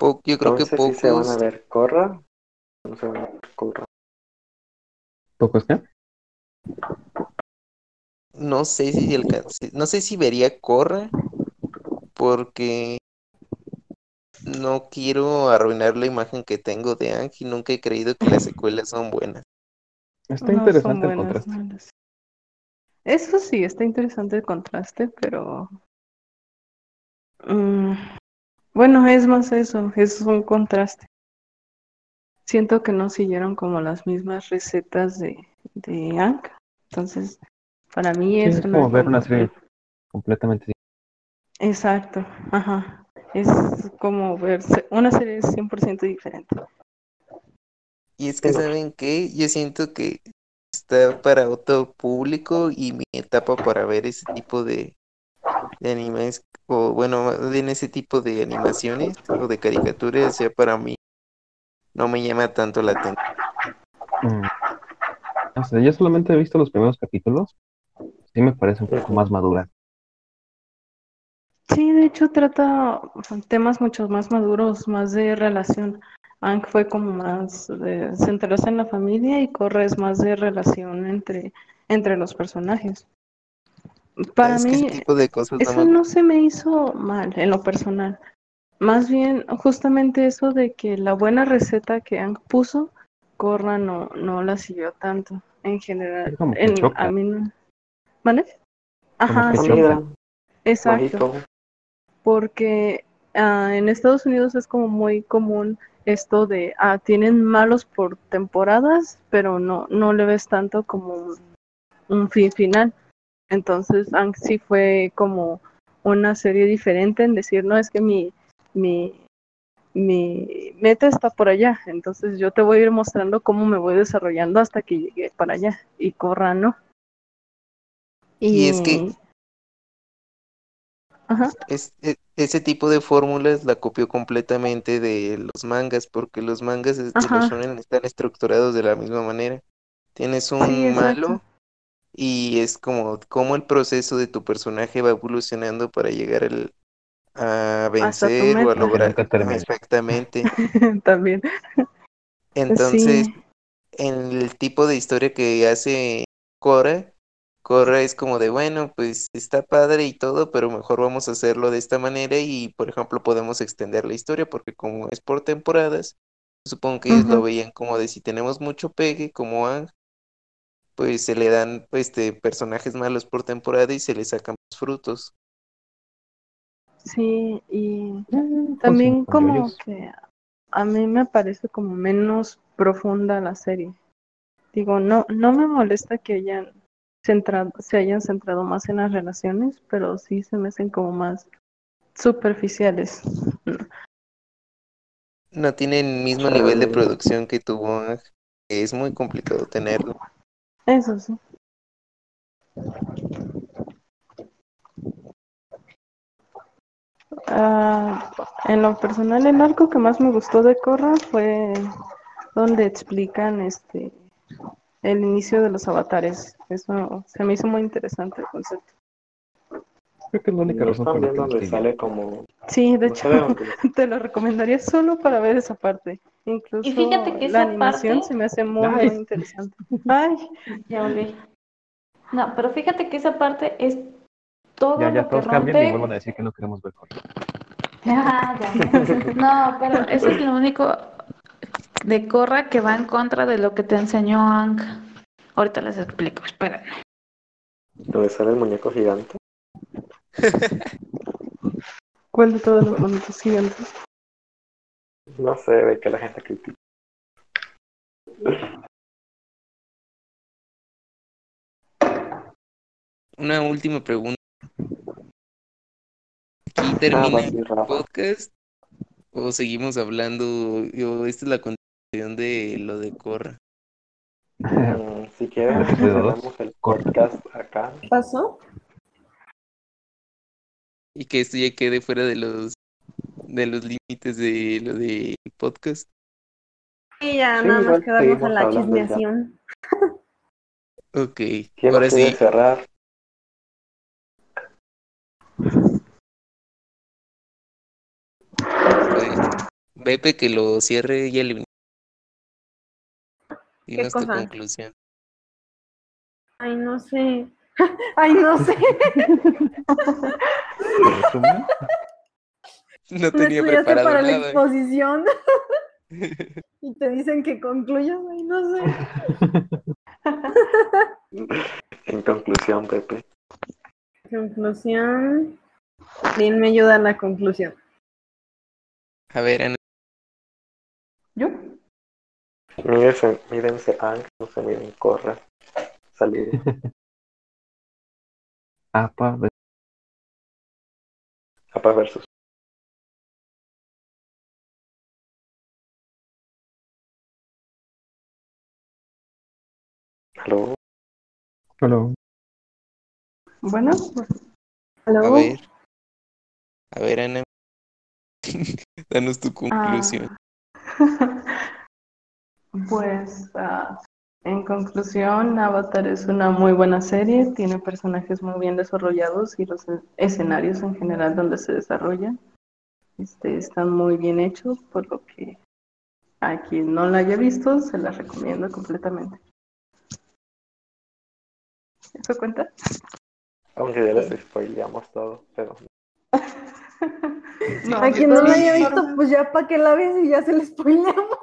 Po- yo creo que Entonces, si se van a pocos, ver Corra, no se van a ver Corra. ¿Pocos qué? no sé si alcance, no sé si vería Corra, porque no quiero arruinar la imagen que tengo de Ang y nunca he creído que las secuelas son buenas. Está No interesante el contraste. malas. Eso sí, está interesante el contraste, pero mm, bueno, es más eso, es un contraste. Siento que no siguieron como las mismas recetas de, de Ank, entonces para mí Sí, es es una como ver una serie completamente diferente. Exacto, ajá. Es como ver una serie 100% diferente. Y es que. ¿saben qué? Yo siento que está para otro público y mi etapa para ver ese tipo de, de animes, o bueno, bien ese tipo de animaciones o de caricaturas, ya para mí no me llama tanto la atención. Mm. O sea, yo solamente he visto los primeros capítulos. Sí me parece un poco más madura. Sí, de hecho trata temas mucho más maduros, más de relación. Ank fue como más de centrarse en la familia y Korra es más de relación entre, entre los personajes. Para Es mí, ese tipo de cosas no eso me- no se me hizo mal en lo personal. Más bien, justamente eso de que la buena receta que Ank puso, Korra no, no la siguió tanto. En general, Es como que en, choca. a mí no. ¿Vale? Como Ajá, que sí, exacto porque ah, en Estados Unidos es como muy común esto de, ah, tienen malos por temporadas, pero no, no le ves tanto como un, un fin final. Entonces, sí fue como una serie diferente en decir, no, es que mi, mi, mi meta está por allá, entonces yo te voy a ir mostrando cómo me voy desarrollando hasta que llegue para allá. Y Corra no. Y es que- Ajá. Es, e- ese tipo de fórmulas la copió completamente de los mangas, porque los mangas de los Ajá. shonen están estructurados de la misma manera. Tienes un Sí, malo y es como cómo el proceso de tu personaje va evolucionando para llegar al- a vencer o a lograr exactamente. También. Entonces, Sí. en el tipo de historia que hace Cora, Cora es como de, bueno, pues está padre y todo, pero mejor vamos a hacerlo de esta manera y, por ejemplo, podemos extender la historia porque como es por temporadas, supongo que ellos lo veían como de si tenemos mucho pegue, como Ang, pues se le dan este personajes malos por temporada y se le sacan más frutos. Sí, y Eh, también funciona con como que a mí me parece como menos profunda la serie. Digo, no, no me molesta que hayan centrado, se hayan centrado más en las relaciones, pero sí se me hacen como más superficiales. No tienen el mismo nivel de producción que tuvo es muy complicado tenerlo. Eso sí. Ah, en lo personal, el arco que más me gustó de Korra fue donde explican este el inicio de los avatares. Eso se me hizo muy interesante el concepto. Creo que es la única No razón por la que donde lo sale como... Sí, de no hecho, de te lo recomendaría solo para ver esa parte. Incluso Y fíjate que la esa animación parte- se me hace muy, Ay. interesante. Ay, Ya volví. No, pero fíjate que esa parte es todo Ya, ya lo que todos cambien y rompe. vuelvan a decir que no queremos ver Korra. Ah, ya. No, pero eso es lo único de Corra que va en contra de lo que te enseñó Ang. Ahorita les explico, espera. Donde sale el muñeco gigante. ¿cuál de todos los bonitos gigantes? No sé, de que la gente critica. Una última pregunta. ¿Aquí Ah, termina el podcast? ¿O seguimos hablando? Yo, esta es la continuación de lo de Corra. Mm, si quieren, dos. cerramos el podcast acá. ¿Qué pasó? Y que esto ya quede fuera de los de los límites de lo del podcast. Y ya Sí, nada más seguimos en la hablando ya. chismeación. Ok, ¿Quién ahora sí. cerrar? pues, Pepe que lo cierre y el y ¿Qué nuestra cosa? conclusión. Ay, no sé. Ay, no sé. ¿En resumen? No tenía preparado para la exposición. y te dicen que concluyas. No sé. En conclusión, Pepe. Conclusión. Bien me ayuda en la conclusión. A ver, Ana, ¿Yo? Mírense, mírense Ang, no se miren Corra. Salir. Apa, Apa versus. Aló. Hello. Bueno, a ¿Aló? ver. A ver, Ana. Danos tu ah, conclusión. pues ah, en conclusión, Avatar es una muy buena serie, tiene personajes muy bien desarrollados y los escenarios en general donde se desarrollan este, están muy bien hechos, por lo que a quien no la haya visto se la recomiendo completamente. ¿Eso cuenta? Aunque ya les spoileamos todo, pero No, A quien no la haya visto, pues ya para que la ves y ya se le spoileamos.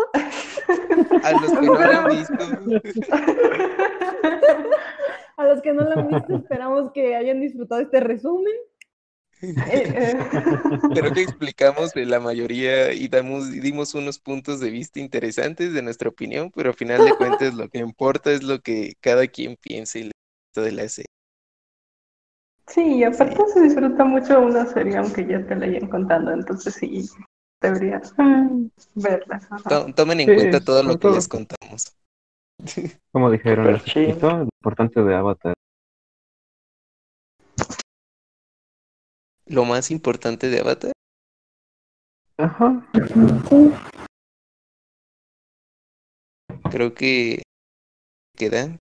A los que no la han visto, A los que no la han visto, esperamos que hayan disfrutado este resumen. Creo que explicamos la mayoría y damos, dimos unos puntos de vista interesantes de nuestra opinión, pero al final de cuentas lo que importa es lo que cada quien piense y le gusta de la serie. Sí, y aparte se disfruta mucho una serie aunque ya te la hayan contando, entonces sí, deberías mm, verla. ajá. Tomen en Sí, cuenta todo lo que todo. les contamos. Como dijeron chill. poquito, lo importante de Avatar. Lo más importante de Avatar, Ajá. creo que queda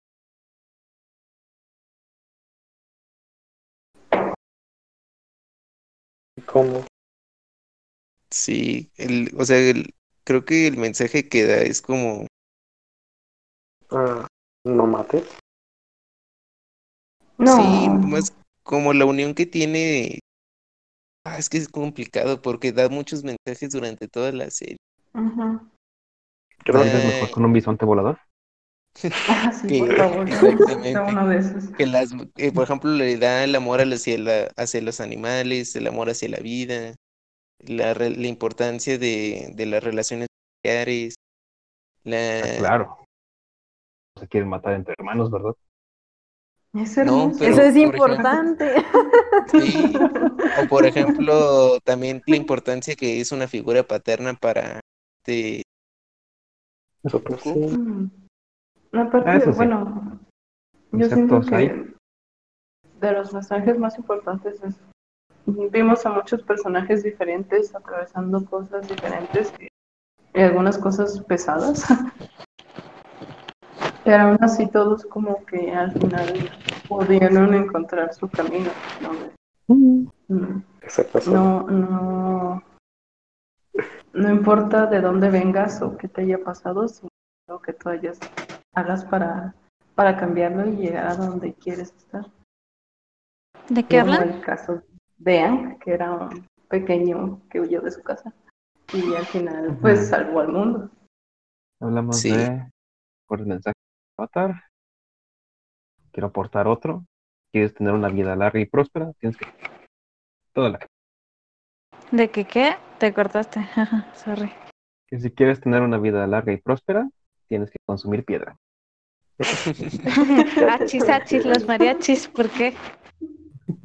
¿cómo? Sí, el, o sea, el- creo que el mensaje que da es como, Ah, no mates. No, sí, más como la unión que tiene. Ah, es que es complicado porque da muchos mensajes durante toda la serie. Ujú. Creo ¿Cuál es Eh, mejor con un bisonte volador? Ah, sí, que- por favor, exactamente. sea uno de esos. Que las, eh, por ejemplo, le da el amor hacia, la, hacia los animales, el amor hacia la vida, la, re- la importancia de, de las relaciones familiares, la... Ah, claro. Se quieren matar entre hermanos, ¿verdad? Es No, hermoso. pero- Eso es por importante. Sí. O por ejemplo, también la importancia que es una figura paterna para este Super sí. Mm. Aparte, Ah, eso sí. bueno, yo siento que de los mensajes más importantes es vimos a muchos personajes diferentes atravesando cosas diferentes y, y algunas cosas pesadas. Pero aún así todos como que al final pudieron encontrar su camino. ¿no? Mm. No, no, no importa de dónde vengas o qué te haya pasado, sino lo que tú hayas hagas para, para cambiarlo y llegar a donde quieres estar. ¿De qué Como hablan? el caso de Hank, que era un pequeño que huyó de su casa y al final pues salvó al mundo. Hablamos Sí. de por el mensaje de Avatar. Quiero aportar otro. ¿Quieres tener una vida larga y próspera? Tienes que toda la ¿De qué qué? Te cortaste. Ajá, Sorry. que si quieres tener una vida larga y próspera, tienes que consumir piedra. achis, achis, los mariachis, ¿por qué?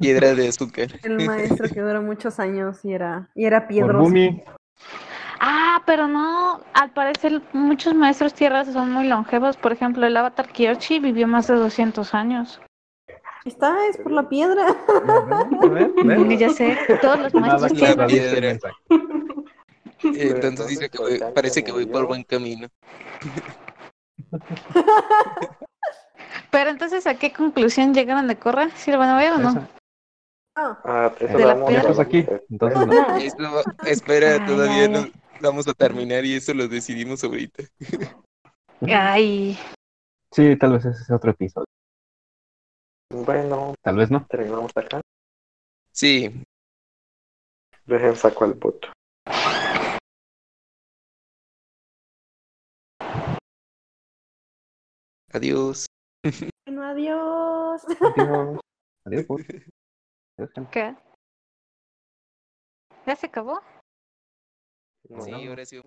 Piedra de azúcar. El maestro que duró muchos años y era, y era piedroso. Ah, pero no, al parecer muchos maestros tierras son muy longevos. Por ejemplo, el avatar Kyoshi vivió más de 200 años. Está, es por la piedra. a ver, a ver. Ya sé, todos los maestros tierras. piedra. Eh, Entonces dice que voy- parece que voy por buen camino. Pero entonces, ¿a qué conclusión llegaron de Corra? ¿Si lo van a ver o no? Ah, Ah, eso ¿De vamos? Estás aquí, después. entonces no. Eso- espera, Ay, todavía ay, no ay. vamos a terminar y eso lo decidimos ahorita. Ay, Sí, tal vez ese es otro episodio. Bueno, Tal vez no. terminamos acá. Sí, Dejen saco el voto. Adiós. bueno, adiós. Adiós. Adiós. pues. Adiós. ¿qué? ¿Ya se acabó? Sí, ahora sí.